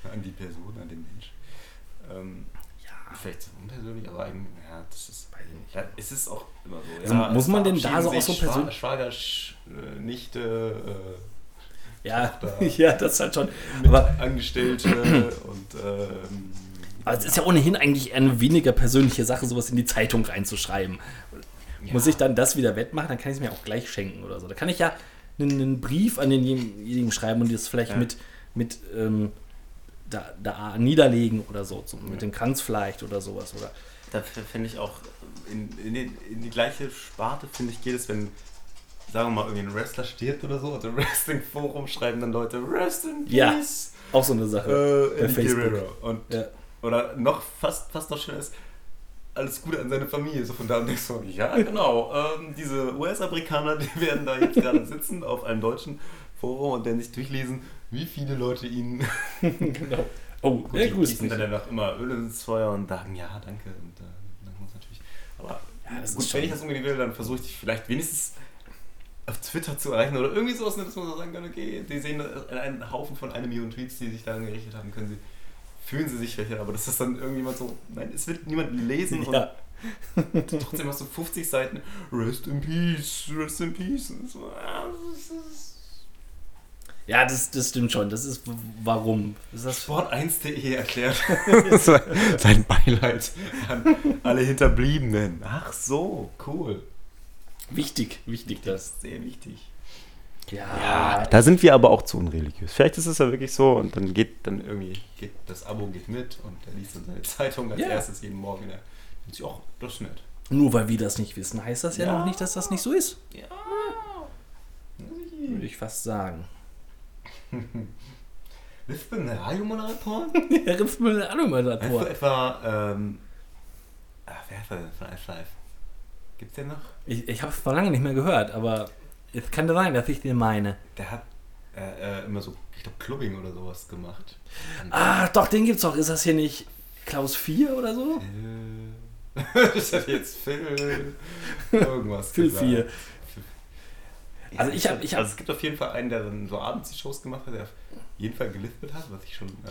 an die Person, an den Mensch. Ähm, ja. vielleicht zu unpersönlich, aber eigentlich, ja, das ist, Weiß ich nicht. ja, es ist auch immer so. Also ja, muss man denn da so auch so persönlich- Schwager, Sch, äh, Nichte, äh, Ja, Tochter. ja, das ist halt schon. Aber, Angestellte und ähm, aber es ist ja ohnehin eigentlich eine weniger persönliche Sache, sowas in die Zeitung reinzuschreiben. ja. Muss ich dann das wieder wettmachen, dann kann ich es mir auch gleich schenken oder so. Da kann ich ja einen, einen Brief an denjenigen schreiben und das vielleicht Ja. mit, mit ähm, da, da niederlegen oder so, so mit dem Kranz vielleicht oder sowas. Oder Dafür finde ich auch in, in, die, in die gleiche Sparte, finde ich, geht es, wenn, sagen wir mal, irgendwie ein Wrestler stirbt oder so, also im Wrestling-Forum schreiben dann Leute, Rest in Ja. Peace, auch so eine Sache. äh, Eddie Facebook. Guerrero. Und, Ja. Oder noch fast, fast noch schöner ist, alles Gute an seine Familie. So von da und denkst du, ja, genau, ähm, diese US-Amerikaner, die werden da jetzt gerade sitzen auf einem deutschen Forum und dann sich durchlesen, wie viele Leute ihnen. genau. Oh, Gut, ja, die grüß gießen dann noch immer Öl ins Feuer und sagen, ja, danke. Und äh, danken uns natürlich. Aber Ja, das gut, ist wenn ich das unbedingt will, dann versuche ich dich vielleicht wenigstens auf Twitter zu erreichen oder irgendwie sowas, ne, dass man so sagen kann, okay, die sehen einen Haufen von einer Million Tweets, die sich daran gerichtet haben, können sie, fühlen sie sich schwächer, aber das ist dann irgendjemand so, nein, es wird niemand lesen Ja. und trotzdem hast du 50 Seiten, Rest in Peace, Rest in Peace. Und so, ah, das ist Ja, das, das stimmt schon. Das ist warum. Ist das Sport1.de erklärt sein Beileid an alle Hinterbliebenen. Ach so, cool. wichtig, wichtig das. ist sehr wichtig. Ja. da sind wir aber auch zu unreligiös. Vielleicht ist es ja wirklich so und dann geht dann irgendwie, geht, das Abo geht mit und er liest dann seine Zeitung als Ja. erstes jeden Morgen. Er denkt sich, ach, das ist nett. Nur weil wir das nicht wissen, heißt das ja, Ja. noch nicht, dass das nicht so ist. Ja. Würde ich fast sagen. Lispel, eine Radiomoderatorin? Der Riffmüll Weißt du Anumadator. etwa, ähm, ach, wer ist der denn von Ice Life? Gibt's den noch? Ich, ich habe es vor lange nicht mehr gehört, aber es kann sein, dass ich den meine. Der hat äh, äh, immer so, ich glaube, Clubbing oder sowas gemacht. Und Ah, doch, den gibt's doch. Ist das hier nicht Klaus 4 oder so? Phil. ich hatte jetzt Phil. Irgendwas. Phil gesagt. 4. Also ich hab- ich hab- also es gibt auf jeden Fall einen, der dann so abends die Shows gemacht hat, der auf jeden Fall gelispelt hat, was ich schon. Äh,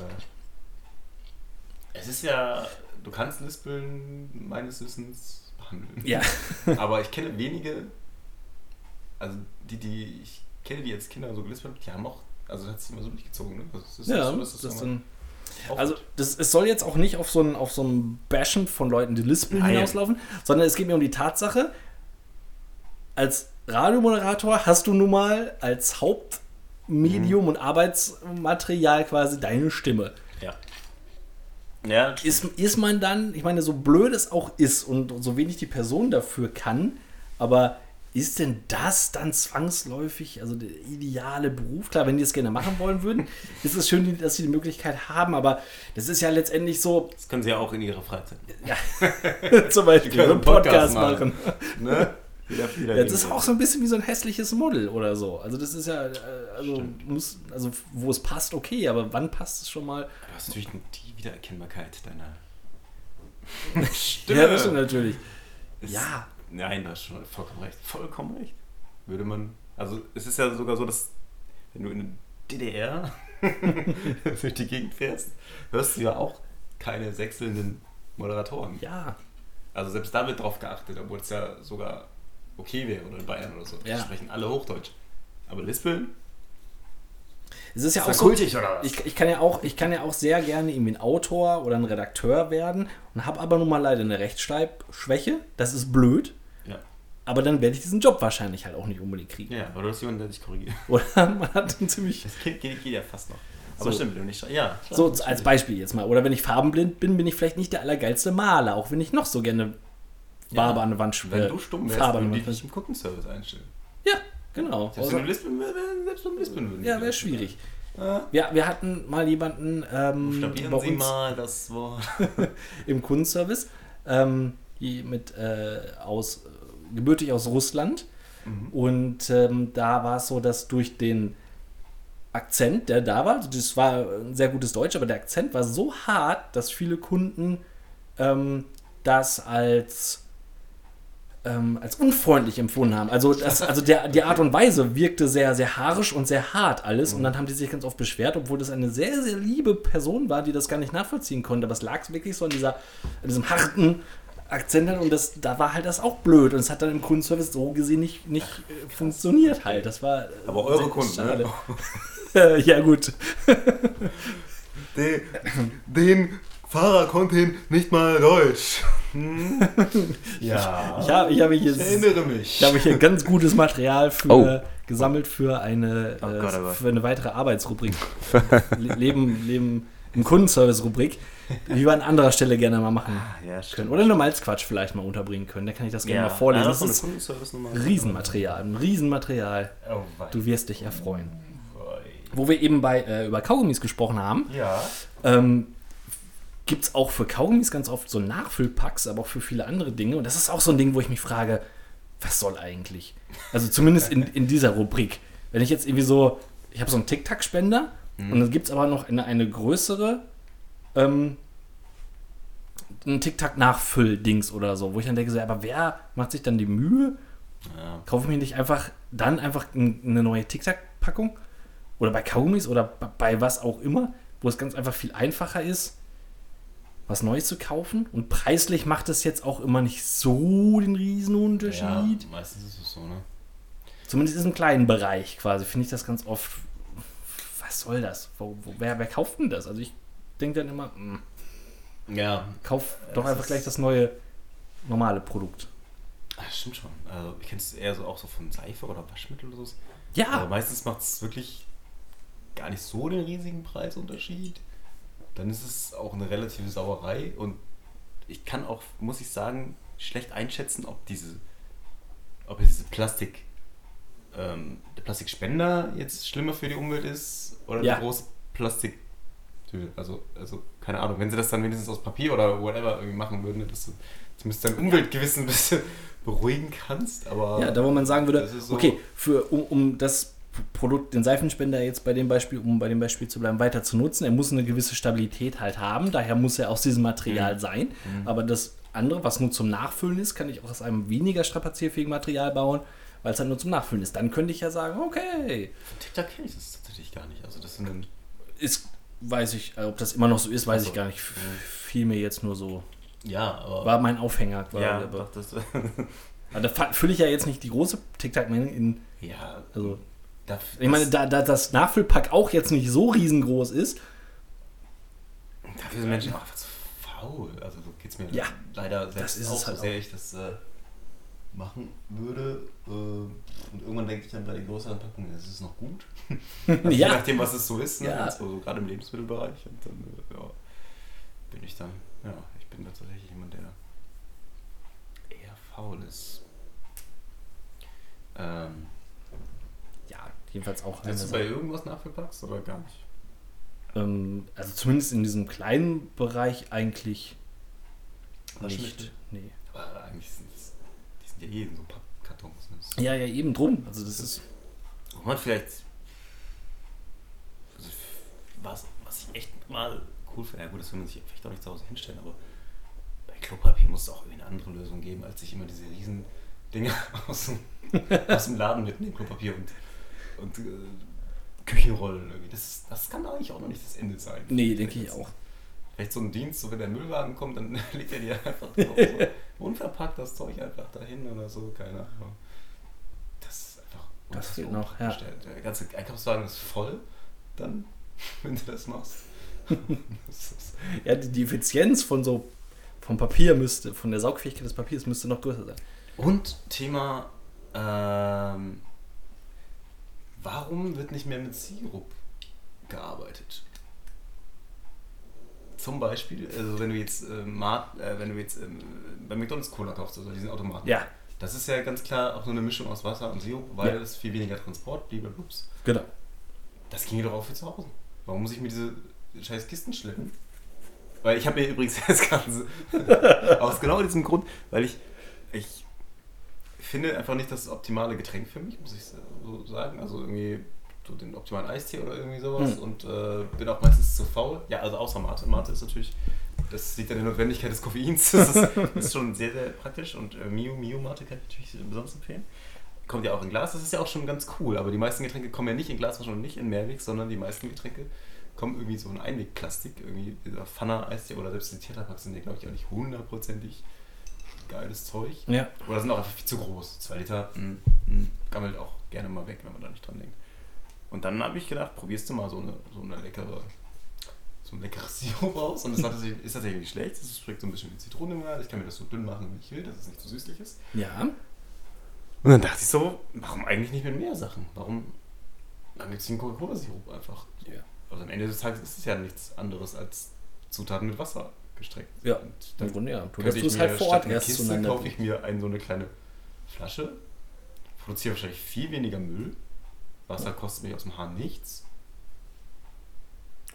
es ist ja, du kannst Lispeln meines Wissens behandeln. Ja. Aber ich kenne wenige, also die, die ich kenne, die jetzt Kinder so gelispelt haben, die haben auch, also das hat sich immer so durchgezogen, ne? Also es ist Ja, so, dass das das dann, also das, es soll jetzt auch nicht auf so ein, auf so ein Bashen von Leuten, die lispeln, Nein. hinauslaufen, sondern es geht mir um die Tatsache, als Radiomoderator hast du nun mal als Hauptmedium Mhm. und Arbeitsmaterial quasi deine Stimme. ja. Ja, Ist, ist man dann, ich meine, so blöd es auch ist und so wenig die Person dafür kann, aber ist denn das dann zwangsläufig, also der ideale Beruf? Klar, wenn die es gerne machen wollen würden, ist es schön, dass sie die Möglichkeit haben, aber das ist ja letztendlich so, das können sie ja auch in ihrer Freizeit. zum Beispiel einen Podcast machen. Ne? Wieder Ja, das ist auch so ein bisschen wie so ein hässliches Model oder so. Also das ist ja, äh, also muss, also wo es passt, okay, aber wann passt es schon mal? Du hast natürlich die Wiedererkennbarkeit deiner Ja, das stimmt natürlich. Ist- Ja. Nein, du hast schon vollkommen recht. Vollkommen recht. Würde man. Also, es ist ja sogar so, dass, wenn du in der DDR durch die Gegend fährst, hörst du ja auch keine sechselnden Moderatoren. Ja, Also, selbst da wird drauf geachtet, obwohl es ja sogar okay wäre oder in Bayern oder so. Die Ja. sprechen alle Hochdeutsch. Aber Lispeln? es ist ja auch das so, kultig oder was? ich, ich, kann ja auch, ich kann ja auch sehr gerne irgendwie ein Autor oder ein Redakteur werden und habe aber nun mal leider eine Rechtschreibschwäche. Das ist blöd, ja. aber dann werde ich diesen Job wahrscheinlich halt auch nicht unbedingt kriegen. ja, aber du hast jemanden, der dich korrigiert. Oder man hat einen ziemlich. Das geht, geht, geht ja fast noch. Aber So. stimmt, wenn du nicht. Ja, klar, So, natürlich. als Beispiel jetzt mal. Oder wenn ich farbenblind bin, bin ich vielleicht nicht der allergeilste Maler, auch wenn ich noch so gerne Farbe Ja, an der Wand Wenn du stumm wärst, würden der die dich im Kundenservice einstellen. Ja, genau. Selbst Also, wenn du Lispeln, selbst wenn du Lispeln würden. ja, wäre schwierig. Ja. Ja, wir hatten mal jemanden ähm, bei Sie uns mal das Wort. im Kundenservice, ähm, mit äh, aus gebürtig aus Russland. Mhm. Und ähm, da war es so, dass durch den Akzent, der da war, also das war ein sehr gutes Deutsch, aber der Akzent war so hart, dass viele Kunden ähm, das als ähm, als unfreundlich empfunden haben. Also, das, also der, die Art und Weise wirkte sehr, sehr haarisch und sehr hart alles. Und dann haben die sich ganz oft beschwert, obwohl das eine sehr, sehr liebe Person war, die das gar nicht nachvollziehen konnte. Aber es lag wirklich so an, dieser, an diesem harten Akzent und das, da war halt das auch blöd. Und es hat dann im Kundenservice so gesehen nicht, nicht äh, funktioniert halt. Das war. äh, Aber eure Kunden, schade. ne? ja, gut. Den, den Fahrer konnte ihn nicht mal Deutsch. Hm? Ja. Ich habe, ich habe hier. Ich erinnere mich. Ich habe hier ganz gutes Material für, Oh. gesammelt für eine, Oh äh, Gott, oh Gott. für eine weitere Arbeitsrubrik. Le- Leben, Leben im Kundenservice-Rubrik, die wir an anderer Stelle gerne mal machen Ja, können. Oder eine Malzquatsch vielleicht mal unterbringen können. Da kann ich das gerne mal vorlesen. Ja, das das ist. Riesenmaterial. Ein Riesenmaterial. Oh. Du wirst dich erfreuen. Wei. Wo wir eben bei, äh, über Kaugummis gesprochen haben, Ja. ähm, gibt es auch für Kaugummis ganz oft so Nachfüllpacks, aber auch für viele andere Dinge. Und das ist auch so ein Ding, wo ich mich frage, was soll eigentlich? Also zumindest in, in dieser Rubrik. Wenn ich jetzt irgendwie so ich habe so einen Tic-Tac-Spender Mhm. und dann gibt es aber noch eine, eine größere, ähm, ein Tic-Tac-Nachfüll-Dings oder so, wo ich dann denke, so, aber wer macht sich dann die Mühe? Ja. Kaufe ich mir nicht einfach dann einfach eine neue Tic-Tac-Packung? Oder bei Kaugummis oder bei was auch immer, wo es ganz einfach viel einfacher ist, was Neues zu kaufen. Und preislich macht es jetzt auch immer nicht so den Riesenunterschied. ja, meistens ist es so, ne? Zumindest im kleinen Bereich quasi finde ich das ganz oft. Was soll das? Wo, wo, wer, wer kauft denn das? Also ich denke dann immer, mh, Ja, kauf doch Das einfach ist- gleich das neue normale Produkt. Ah, stimmt schon. Also ich kenne es eher so auch so von Seife oder Waschmittel oder so. Ja, Aber meistens macht es wirklich gar nicht so den riesigen Preisunterschied. Dann ist es auch eine relative Sauerei und ich kann auch, muss ich sagen, schlecht einschätzen, ob diese, ob diese Plastik, ähm, der Plastikspender jetzt schlimmer für die Umwelt ist oder Ja. die große Plastiktüte. Also, also keine Ahnung, wenn sie das dann wenigstens aus Papier oder whatever irgendwie machen würden, dass du zumindest dein Umweltgewissen ein bisschen beruhigen kannst. Aber ja, da wo man sagen würde, so- okay, für, um, um das Produkt, den Seifenspender jetzt bei dem Beispiel, um bei dem Beispiel zu bleiben, weiter zu nutzen, er muss eine gewisse Stabilität halt haben, daher muss er aus diesem Material Mhm. sein. Aber das andere, was nur zum Nachfüllen ist, kann ich auch aus einem weniger strapazierfähigen Material bauen, weil es halt nur zum Nachfüllen ist. Dann könnte ich ja sagen, okay, TikTok kenne ich das tatsächlich gar nicht. Also das sind ist, weiß ich, ob das immer noch so ist, weiß ich Also, gar nicht. Ja. Fiel mir jetzt nur so. Ja, aber. War mein Aufhänger quasi. ja, aber, doch, das, aber da fülle ich ja jetzt nicht die große TikTok-Menge in. ja, Also, da, ich meine, da, da das Nachfüllpack auch jetzt nicht so riesengroß ist, dafür sind Menschen auch einfach zu faul. Also so geht es mir Ja, leider selbst das ist auch, es halt so sehr ich das äh, machen würde. Äh, und irgendwann denke ich dann bei den größeren Packungen, es ist noch gut. Also Je ja, nachdem, was es so ist, ne? Ja. also, so gerade im Lebensmittelbereich. Und dann äh, ja, bin ich dann, ja, ich bin da tatsächlich jemand, der eher faul ist. Ähm, jedenfalls auch Hast du bei irgendwas nachgepackst oder gar nicht? ähm, Also zumindest in diesem kleinen Bereich eigentlich nicht. Nee. Aber eigentlich sind es, die sind ja eh in so Pappkartons. Ne? Das- Ja, ja, eben drum. Also das ist. Wo man vielleicht. Also, was, was ich echt mal cool finde, ja gut, das will man sich vielleicht auch nicht zu Hause hinstellen, aber bei Klopapier muss es auch irgendwie eine andere Lösung geben, als sich immer diese riesen Dinge aus dem, aus dem Laden mitnehmen, Klopapier und, und äh, Küchenrollen irgendwie. Das, das kann eigentlich auch noch nicht das Ende sein. Nee, denke ich auch. Vielleicht so ein Dienst, so wenn der Müllwagen kommt, dann legt er dir einfach so unverpackt das Zeug einfach dahin oder so, keine Ahnung. Das ist einfach Das fehlt noch, ja. Der ganze Einkaufswagen ist voll, dann, wenn du das machst. Ja, die, die Effizienz von so vom Papier müsste, von der Saugfähigkeit des Papiers müsste noch größer sein. und Thema, ähm, warum wird nicht mehr mit Sirup gearbeitet? Zum Beispiel, also wenn du jetzt, äh, Mart, äh, wenn du jetzt ähm, bei McDonalds Cola kaufst, also diesen Automaten. Ja, Das ist ja ganz klar auch nur eine Mischung aus Wasser und Sirup, weil Ja. es viel weniger Transport, blablabla. genau. Das ging doch auch für zu Hause. Warum muss ich mir diese scheiß Kisten schleppen? Weil ich habe mir übrigens das Ganze aus genau diesem Grund, weil ich, ich finde einfach nicht das optimale Getränk für mich, muss ich so sagen. Also irgendwie so den optimalen Eistee oder irgendwie sowas Hm. und äh, bin auch meistens zu faul. Ja, also außer Mate. Mate ist natürlich, das liegt an der Notwendigkeit des Koffeins. Das ist, ist schon sehr, sehr praktisch und äh, Mio, Mio Mate kann ich natürlich besonders empfehlen. Kommt ja auch in Glas, das ist ja auch schon ganz cool, aber die meisten Getränke kommen ja nicht in Glasflaschen und nicht in Mehrweg, sondern die meisten Getränke kommen irgendwie so in Einwegplastik, irgendwie dieser Pfanner, Eistee oder selbst die Tetrapacks sind ja, glaube ich, auch nicht hundertprozentig geiles Zeug. Ja. Oder sind auch einfach viel zu groß. Zwei Liter mm, mm, gammelt auch gerne mal weg, wenn man da nicht dran denkt. Und dann habe ich gedacht, probierst du mal so eine, so eine leckere, so ein leckeres Sirup raus. Und das hat tatsächlich- ist tatsächlich nicht schlecht. Es schmeckt so ein bisschen wie Zitrone im Glas. Ich kann mir das so dünn machen, wie ich will, dass es nicht zu süßlich ist. Ja. Und dann dachte ich so, warum eigentlich nicht mit mehr Sachen? Warum? Dann gibt es den Coca-Cola-Sirup einfach. So. Ja. Also am Ende des Tages ist es ja nichts anderes als Zutaten mit Wasser gestreckt. Ja, Und Im dann Grunde ja. Du du es halt vor Ort erst Kiste zueinander kaufe ich mir eine, so eine kleine Flasche, produziere wahrscheinlich viel weniger Müll. Wasser kostet mich aus dem Hahn nichts.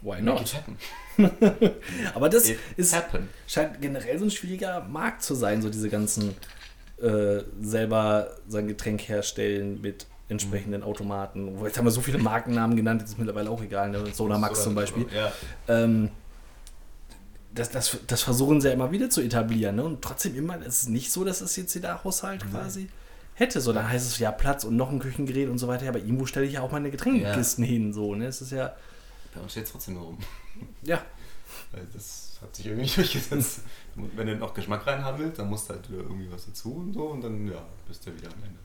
Why not? Aber das It ist, happen. scheint generell so ein schwieriger Markt zu sein, so diese ganzen äh, selber sein Getränk herstellen mit entsprechenden Automaten. Wo- Jetzt haben wir so viele Markennamen genannt, das ist mittlerweile auch egal. Ne? Soda Max zum Beispiel. Ja. Ähm, das, das, das versuchen sie ja immer wieder zu etablieren. Ne? Und trotzdem immer, es ist nicht so, dass es jetzt jeder Haushalt quasi hätte. So, dann heißt es ja Platz und noch ein Küchengerät und so weiter. Ja, aber irgendwo stelle ich ja auch meine Getränkekisten hin. So, ne? Es ist ja, Bei uns steht es trotzdem nur rum. ja, Weil das hat sich irgendwie nicht durchgesetzt. Wenn du noch Geschmack rein haben willst, dann musst du halt wieder irgendwie was dazu und so und dann, ja, bist du wieder am Ende.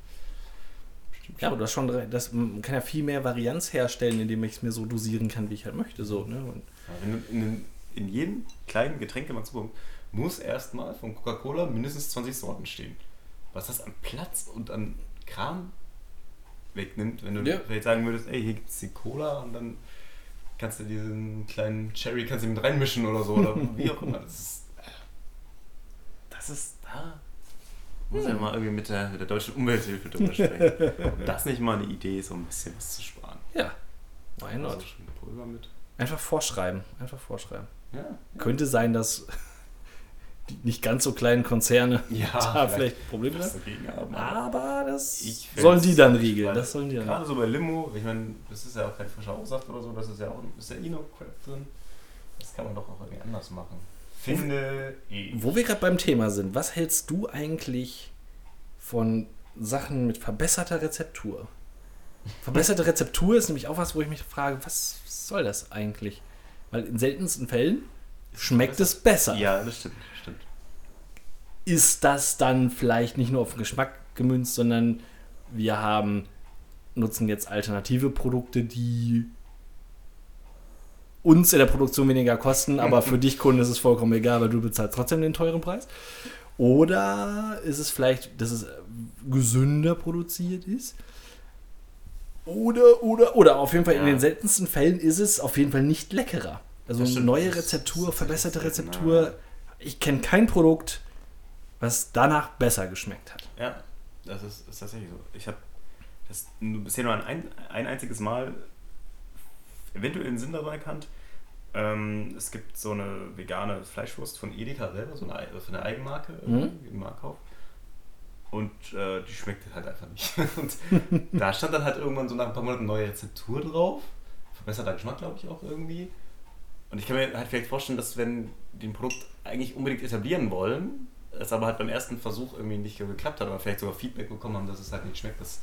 Stimmt ja, aber du hast schon, das, man kann ja viel mehr Varianz herstellen, indem ich es mir so dosieren kann, wie ich halt möchte. So, ne? und, Ja, wenn du in, den- in jedem kleinen Getränkemarkt supermarkt muss erstmal von Coca-Cola mindestens 20 Sorten stehen. Was das an Platz und an Kram wegnimmt, wenn du Ja. vielleicht sagen würdest, ey, hier gibt es die Cola und dann kannst du diesen kleinen Cherry kannst du mit reinmischen oder so oder wie auch immer. Das ist, das ist da. Muss ja mal irgendwie mit der, mit der deutschen Umwelthilfe drüber sprechen. Ob das nicht mal eine Idee ist, um ein bisschen was zu sparen. ja, why not? Also schon Pulver mit. Einfach vorschreiben. Einfach vorschreiben. Ja. Könnte sein, dass die nicht ganz so kleinen Konzerne Ja, da vielleicht Probleme was haben. Aber das sollen die dann regeln. Das sollen die dann Gerade so bei Limo, ich meine, das ist ja auch kein frischer Ausaft oder so, das ist ja auch ist ja eh noch Crap drin. Das kann man doch auch irgendwie anders machen. Finde ich. Wo wir gerade beim Thema sind, was hältst du eigentlich von Sachen mit verbesserter Rezeptur? Verbesserte Rezeptur ist nämlich auch was, wo ich mich frage, was soll das eigentlich? Weil in seltensten Fällen schmeckt es besser. Ja, das stimmt, stimmt. Ist das dann vielleicht nicht nur auf den Geschmack gemünzt, sondern wir haben, nutzen jetzt alternative Produkte, die uns in der Produktion weniger kosten, aber für dich Kunde ist es vollkommen egal, weil du bezahlst trotzdem den teuren Preis. Oder ist es vielleicht, dass es gesünder produziert ist? Oder, oder, oder auf jeden Fall in Ja. den seltensten Fällen ist es auf jeden Fall nicht leckerer. Also eine neue Rezeptur, verbesserte selten, Rezeptur. Ich kenne kein Produkt, was danach besser geschmeckt hat. Ja, das ist, ist tatsächlich so. Ich habe das bisher nur ein, ein einziges Mal eventuell den Sinn dabei erkannt. Ähm, es gibt so eine vegane Fleischwurst von Edeka selber, so eine, Ei- von der Eigenmarke irgendwie im Marktkauf. Und äh, die schmeckte halt einfach nicht. Und da stand dann halt irgendwann so nach ein paar Monaten neue Rezeptur drauf. Verbesserter Geschmack, glaube ich, auch irgendwie. Und ich kann mir halt vielleicht vorstellen, dass wenn die ein Produkt eigentlich unbedingt etablieren wollen, es aber halt beim ersten Versuch irgendwie nicht geklappt hat oder vielleicht sogar Feedback bekommen haben, dass es halt nicht schmeckt, dass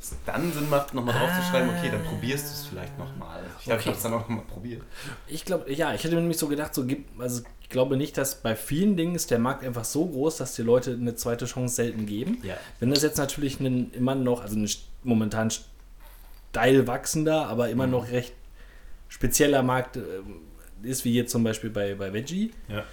es dann Sinn macht, nochmal draufzuschreiben, okay, dann probierst du es vielleicht nochmal. Ich glaube, ich Okay. habe es dann auch nochmal probiert. Ich glaube, ja, ich hätte mir nämlich so gedacht, so gibt, also ich glaube nicht, dass bei vielen Dingen ist der Markt einfach so groß, dass die Leute eine zweite Chance selten geben. Ja. Wenn das jetzt natürlich ein, immer noch, also ein momentan steil wachsender, aber immer Mhm. noch recht spezieller Markt ähm, ist, wie jetzt zum Beispiel bei, bei Veggie, Ja.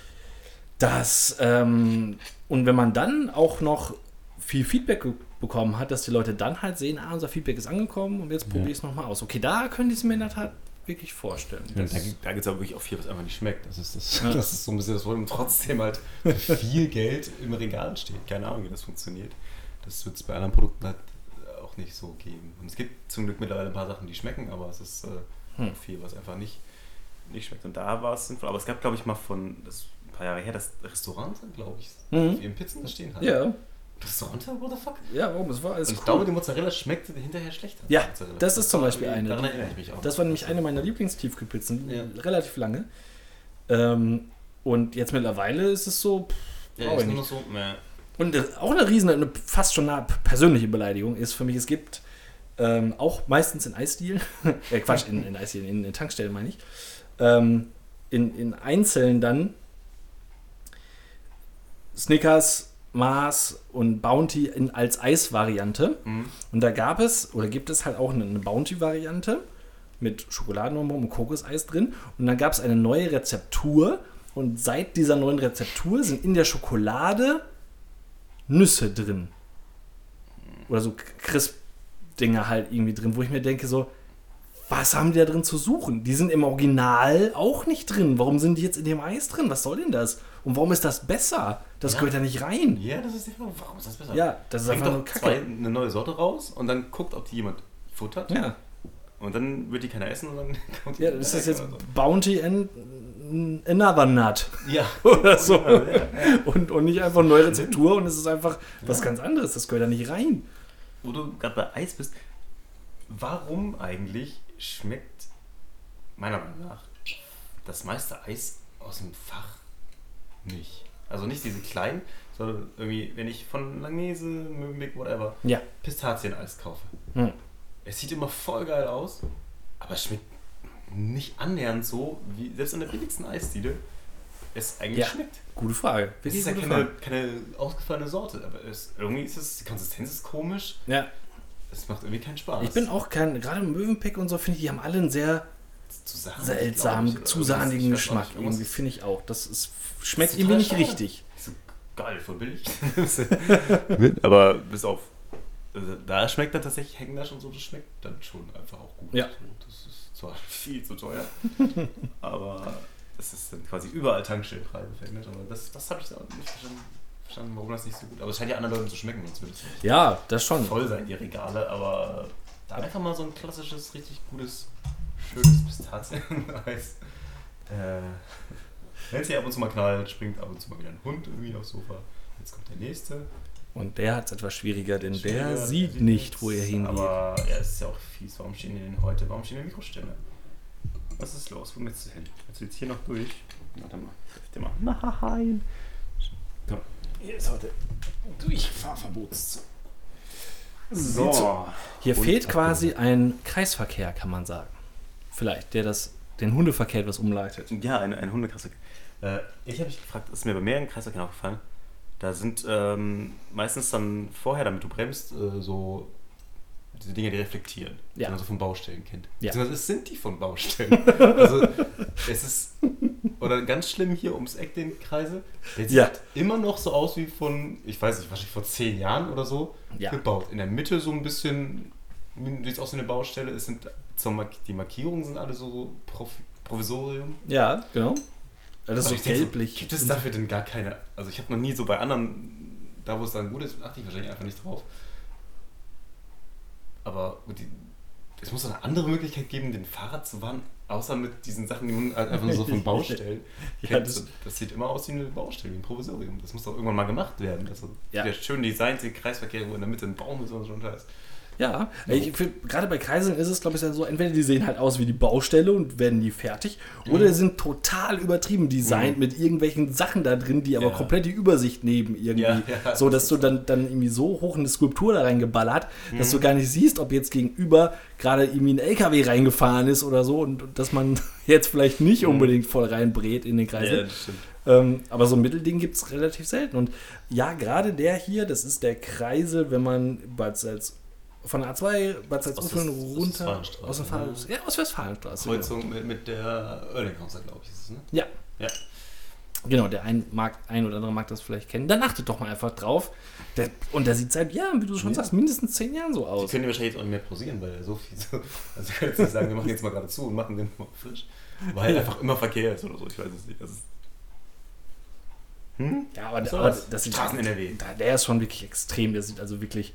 dass, ähm, und wenn man dann auch noch viel Feedback bekommen hat, dass die Leute dann halt sehen, ah, unser Feedback ist angekommen und jetzt probiere ich es nochmal aus. Okay, da könnte ich es mir in der Tat wirklich vorstellen. da Das- da gibt es aber wirklich auch viel, was einfach nicht schmeckt. Das ist, das, Ja. das ist so ein bisschen das Problem. Trotzdem halt viel Geld im Regal steht. Keine Ahnung, wie das funktioniert. Das wird es bei anderen Produkten halt auch nicht so geben. Und es gibt zum Glück mittlerweile ein paar Sachen, die schmecken, aber es ist äh, Hm. viel, was einfach nicht, nicht schmeckt. Und da war es sinnvoll. Aber es gab, glaube ich, mal von, das ein paar Jahre her, das Restaurant, glaube ich, Mhm. auf ihren Pizzen da stehen hat. ja, Restaurant, what the fuck? ja, warum? Es war alles Und ich cool. glaube, die Mozzarella schmeckte hinterher schlechter. Ja, das ist zum Beispiel eine. Daran erinnere ich mich auch. Das war nämlich eine meiner Lieblingstiefkühlpizzen, Ja. relativ lange. Ähm, und jetzt mittlerweile ist es so, pff, ja, ist nur noch so, meh. Und das- auch eine riesen, eine fast schon eine persönliche Beleidigung ist für mich, es gibt ähm, auch meistens in Eisdielen, äh, Quatsch, in, in Eisdielen, in, in Tankstellen meine ich, ähm, in, in Einzelnen dann Snickers, Mars und Bounty in, als Eisvariante. Mhm. Und da gab es, oder gibt es halt auch eine, eine Bounty-Variante mit Schokoladenbonbon und Kokoseis drin. Und dann gab es eine neue Rezeptur. Und seit dieser neuen Rezeptur sind in der Schokolade Nüsse drin. Oder so Crisp-Dinger halt irgendwie drin, wo ich mir denke, so, was haben die da drin zu suchen? Die sind im Original auch nicht drin. Warum sind die jetzt in dem Eis drin? Was soll denn das? Und warum ist das besser? Das Ja. gehört da nicht rein. Ja, das ist Frage. Warum ist das besser? Ja, das ist Bringt einfach doch nur zwei, Kacke. eine neue Sorte raus und dann guckt, ob die jemand futtert. Ja. Und dann wird die keiner essen und dann kommt die Ja, das ist jetzt oder so. Bounty and Another Nut Ja. oder so. Ja, ja, ja. Und, und nicht einfach neue Rezeptur und es ist einfach was ganz anderes. Das gehört da nicht rein. Wo du gerade bei Eis bist, warum eigentlich schmeckt meiner Meinung nach das meiste Eis aus dem Fach nicht? Also nicht diese kleinen, sondern irgendwie, wenn ich von Langnese, Mövenpick, whatever, Ja. Pistazieneis kaufe. Hm. Es sieht immer voll geil aus, aber es schmeckt nicht annähernd so, wie selbst in der billigsten Eisdiele es eigentlich Ja. schmeckt. Gute Frage. Es ist ja keine, keine ausgefallene Sorte, aber es, irgendwie ist es, die Konsistenz ist komisch, Ja, es macht irgendwie keinen Spaß. ich bin auch kein, gerade im Möwenpick und so, finde ich, die haben alle einen sehr zu sahnig, seltsamen, glaub ich, zu sahnigen Geschmack. Irgendwie finde ich auch. Das ist, schmeckt irgendwie nicht schade. richtig. geil, voll billig. aber bis auf, also da schmeckt dann tatsächlich Hängendasch und so, das schmeckt dann schon einfach auch gut. Ja. Das ist zwar viel zu teuer, aber es ist dann quasi überall Tankstellenpreise für Hängendasch, aber das, das habe ich auch nicht verstanden, verstanden, warum das nicht so gut Aber es scheint ja anderen Leuten zu schmecken, es Ja, das schon. voll sein, die Regale, aber da einfach mal so ein klassisches, richtig gutes, schönes Pistazien-Eis. Äh, hier ab und zu mal knallt, springt ab und zu mal wieder ein Hund irgendwie aufs Sofa. Jetzt kommt der nächste. Und der hat es etwas schwieriger, denn Schwieriger, der sieht nicht, wo er hingeht. Aber ja, es ist ja auch fies. Warum stehen die denn heute? Warum stehen die Mikrostände? Was ist los? Wo willst du hin? Willst du jetzt hier noch durch? Warte mal. Warte mal. Nein. Komm. Hier ist heute Durchfahrverbotszone. So. Hier Und fehlt quasi ein Kreisverkehr, kann man sagen. Vielleicht, der das, den Hundeverkehr etwas umleitet. Ja, ein, ein Hundekreisverkehr. Äh, ich habe mich gefragt, das ist mir bei mehreren Kreisverkehren aufgefallen. Da sind ähm, meistens dann vorher, damit du bremst, äh, so diese Dinge, die reflektieren, Ja. die man so von Baustellen kennt. Ja. Beziehungsweise es sind die von Baustellen. also es ist, oder ganz schlimm hier ums Eck den Kreisel, der sieht Ja. immer noch so aus wie von, ich weiß nicht, wahrscheinlich vor zehn Jahren oder so Ja. gebaut. In der Mitte so ein bisschen, wie es aus wie eine Baustelle, es sind Mark die Markierungen sind alle so Prof Provisorium. Ja, genau. Das ist Aber so ich denk so, gelblich. Gibt es dafür denn gar keine? Also ich habe noch nie so bei anderen, da wo es dann gut ist, achte ich wahrscheinlich einfach nicht drauf. Aber die, es muss doch eine andere Möglichkeit geben, den Fahrrad zu warnen, außer mit diesen Sachen, die man halt einfach nur so von Baustellen. Ja, kennt. das- das, sieht immer aus wie eine Baustelle, wie ein Provisorium. Das muss doch irgendwann mal gemacht werden. Also Ja. der schön designte Kreisverkehr, wo in der Mitte ein Baum ist und so ein Scheiß. Ja, ich find, gerade bei Kreiseln ist es, glaube ich, so, entweder die sehen halt aus wie die Baustelle und werden nie fertig, oder die sind total übertrieben designt Mhm. mit irgendwelchen Sachen da drin, die aber Ja. komplett die Übersicht nehmen irgendwie. Ja, ja, so, dass das du dann, dann irgendwie so hoch eine Skulptur da reingeballert, dass Mhm. du gar nicht siehst, ob jetzt gegenüber gerade irgendwie ein LKW reingefahren ist oder so und, und dass man jetzt vielleicht nicht Mhm. unbedingt voll reinbrät in den Kreisel. das stimmt. Ähm, aber so ein Mittelding gibt es relativ selten. Und ja, gerade der hier, das ist der Kreisel, wenn man Salz, von der A2 Bad Salzuflen runter, aus der Fahr ja, aus Westfalenstraße. Genau. Kreuzung mit, mit der Oerlinghauser, glaube ich, ist es, ne? Ja, Ja. genau, der ein, mag, ein oder andere mag das vielleicht kennen. Dann achtet doch mal einfach drauf. Der, und der sieht seit Jahren, wie du schon Ja. sagst, mindestens zehn Jahren so Die aus. können die wahrscheinlich jetzt auch nicht mehr pausieren, weil er so viel so. Also wir können jetzt nicht sagen, wir machen jetzt mal gerade zu und machen den mal frisch. Weil einfach immer Verkehr ist oder so, ich weiß es nicht. Das ist, hm? Ja, aber, aber das? sieht Straßen NRW. Da, der ist schon wirklich extrem. Der sieht also wirklich.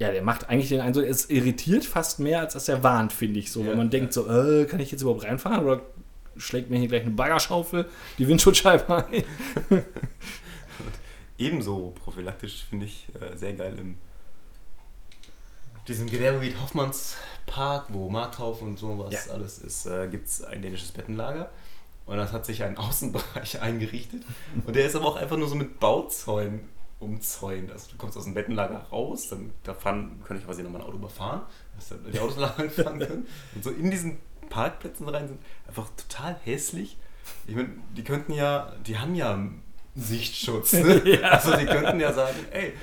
Ja, der macht eigentlich den Eindruck, es irritiert fast mehr, als dass er warnt, finde ich. So, Ja, wenn man ja. denkt, so, äh, kann ich jetzt überhaupt reinfahren oder schlägt mir hier gleich eine Baggerschaufel die Windschutzscheibe ein? Ebenso prophylaktisch finde ich äh, sehr geil im diesem Gewerbegebiet Hoffmannspark, wo Markkauf und sowas Ja. alles ist, äh, gibt es ein dänisches Bettenlager. Und das hat sich ein Außenbereich eingerichtet. Und der ist aber auch einfach nur so mit Bauzäunen umzäunt. Also du kommst aus dem Bettenlager raus, dann da fahren, könnte ich quasi noch mein Auto überfahren, dass dann die Autos lang fahren können. Und so in diesen Parkplätzen rein sind einfach total hässlich. Ich meine, die könnten ja, die haben ja Sichtschutz. Ne? Ja. Also die könnten ja sagen, ey,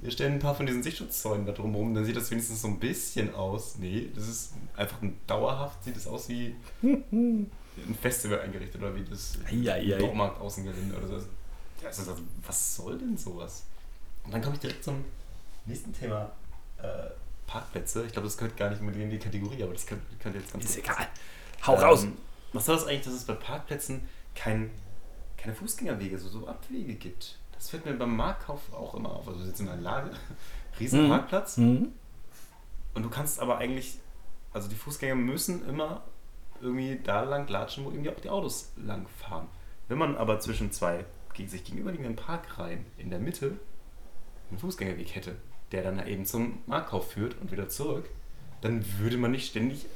wir stellen ein paar von diesen Sichtsschutzzäunen da drumherum, dann sieht das wenigstens so ein bisschen aus. Nee, das ist einfach ein dauerhaft, sieht es aus wie ein Festival eingerichtet oder wie das Eieiei. Baumarkt Außengelände oder so. Also, was soll denn sowas? Und dann komme ich direkt zum nächsten Thema. Äh, Parkplätze. Ich glaube, das gehört gar nicht unbedingt in die Kategorie, aber das könnte, könnte jetzt ganz Ist egal. Hau raus. ähm, Was soll das eigentlich, dass es bei Parkplätzen kein, keine Fußgängerwege, so, so Abwege gibt? Das fällt mir beim Marktkauf auch immer auf. Also wir sitzen in einer Lage, riesen Mhm. Parkplatz Mhm. und du kannst aber eigentlich, also die Fußgänger müssen immer irgendwie da lang latschen, wo irgendwie auch die Autos lang fahren. Wenn man aber zwischen zwei gegen sich gegenüberliegenden Parkreihen in der Mitte einen Fußgängerweg hätte, der dann eben zum Marktkauf führt und wieder zurück, dann würde man nicht ständig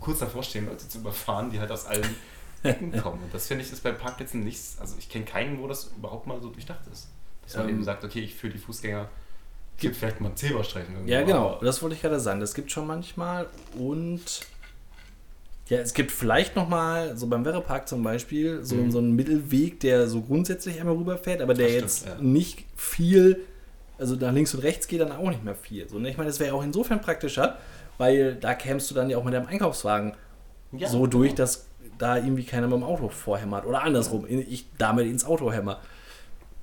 kurz davor stehen, Leute zu überfahren, die halt aus allen Ecken kommen. Und das finde ich ist bei Parkplätzen nichts, also ich kenne keinen, wo das überhaupt mal so durchdacht ist. Dass man Ähm, eben sagt, okay, ich führe die Fußgänger, gibt vielleicht mal einen Zebrastreifen irgendwo. Ja, genau. Das wollte ich gerade sagen. Das gibt schon manchmal. Und ja, es gibt vielleicht noch mal, so beim Werrepark zum Beispiel, so, Mhm. so einen Mittelweg, der so grundsätzlich einmal rüberfährt, aber der Das jetzt stimmt, ja. nicht viel, also nach links und rechts geht dann auch nicht mehr viel. So, ne? Ich meine, das wäre auch insofern praktischer, weil da kämst du dann ja auch mit deinem Einkaufswagen Ja, so durch, genau. dass da irgendwie keiner mit dem Auto vorhämmert. Oder andersrum, ich damit ins Auto hämmer.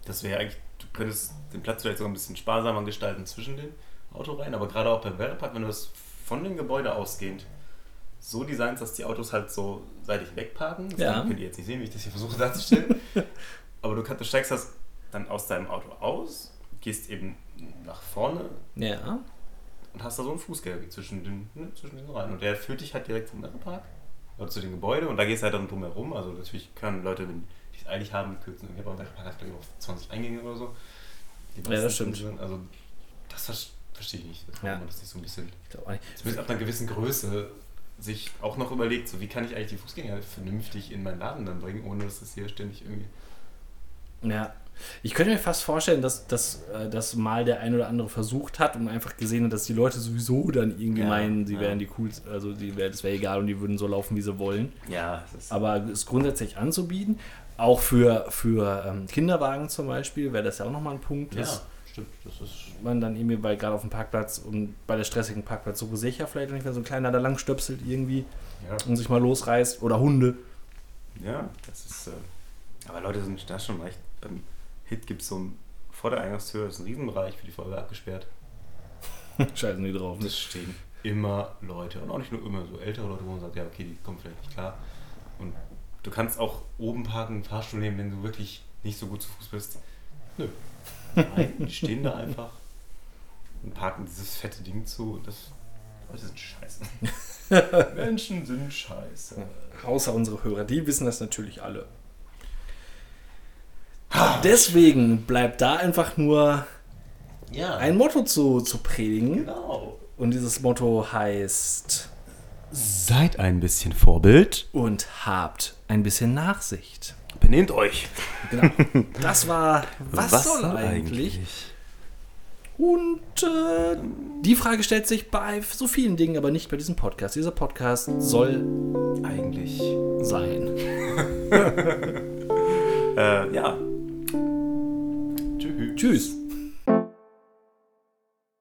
Das wäre eigentlich, du könntest den Platz vielleicht sogar ein bisschen sparsamer gestalten zwischen den Autoreihen, aber gerade auch beim Werdepark, wenn du das von dem Gebäude ausgehend so designst, dass die Autos halt so seitig wegparken. Das Ja. könnt ihr jetzt nicht sehen, wie ich das hier versuche darzustellen. aber du, kannst, du steigst das dann aus deinem Auto aus, gehst eben nach vorne Ja. und hast da so einen Fußgängerweg zwischen den, ne, zwischen den Reihen. Und der führt dich halt direkt zum Werdepark oder zu den Gebäuden und da gehst du halt dann drum herum. Also natürlich können Leute, wenn die es eilig haben, kürzen. Ich habe hat glaube ich auch 20 Eingänge oder so. Die Ja, das stimmt. sind- Also das ver- verstehe ich nicht, Ja. warum man das nicht so ein bisschen, Ich glaub auch nicht. zumindest ab einer gewissen Größe, sich auch noch überlegt, so wie kann ich eigentlich die Fußgänger vernünftig in meinen Laden dann bringen, ohne dass das hier ständig irgendwie. Ja. Ich könnte mir fast vorstellen, dass, dass äh, das mal der ein oder andere versucht hat und einfach gesehen hat, dass die Leute sowieso dann irgendwie Ja, meinen, sie ja. wären die coolsten, also die wär, das wäre egal und die würden so laufen, wie sie wollen. Ja, das ist. Aber es grundsätzlich anzubieten, auch für, für ähm, Kinderwagen zum Beispiel, wäre das ja auch nochmal ein Punkt, ja, dass stimmt. Das ist. man dann irgendwie bei, gerade auf dem Parkplatz und bei der stressigen Parkplatz so sicher vielleicht nicht, wenn so ein kleiner da lang stöpselt irgendwie Ja. und sich mal losreißt oder Hunde. Ja, das ist. Äh, aber Leute sind da schon recht. Beim Hit gibt es so ein. Vor der Eingangstür ist ein Riesenbereich für die Feuerwehr abgesperrt. Scheißen die drauf. Ne? Es stehen immer Leute. Und auch nicht nur immer so ältere Leute, wo man sagt, ja, okay, die kommen vielleicht nicht klar. Und du kannst auch oben parken, einen Fahrstuhl nehmen, wenn du wirklich nicht so gut zu Fuß bist. Nö. Nein, die stehen da einfach und parken dieses fette Ding zu. Und das. Leute sind scheiße. Menschen sind scheiße. Außer unsere Hörer, die wissen das natürlich alle. Deswegen bleibt da einfach nur Ja. ein Motto zu, zu predigen. genau. Und dieses Motto heißt: Seid ein bisschen Vorbild. Und habt ein bisschen Nachsicht. Benehmt euch. Genau. Das war Was, soll eigentlich? Und äh, die Frage stellt sich bei so vielen Dingen, aber nicht bei diesem Podcast. Dieser Podcast soll Eigentlich. sein. Äh, ja. Tschüss. Tschüss.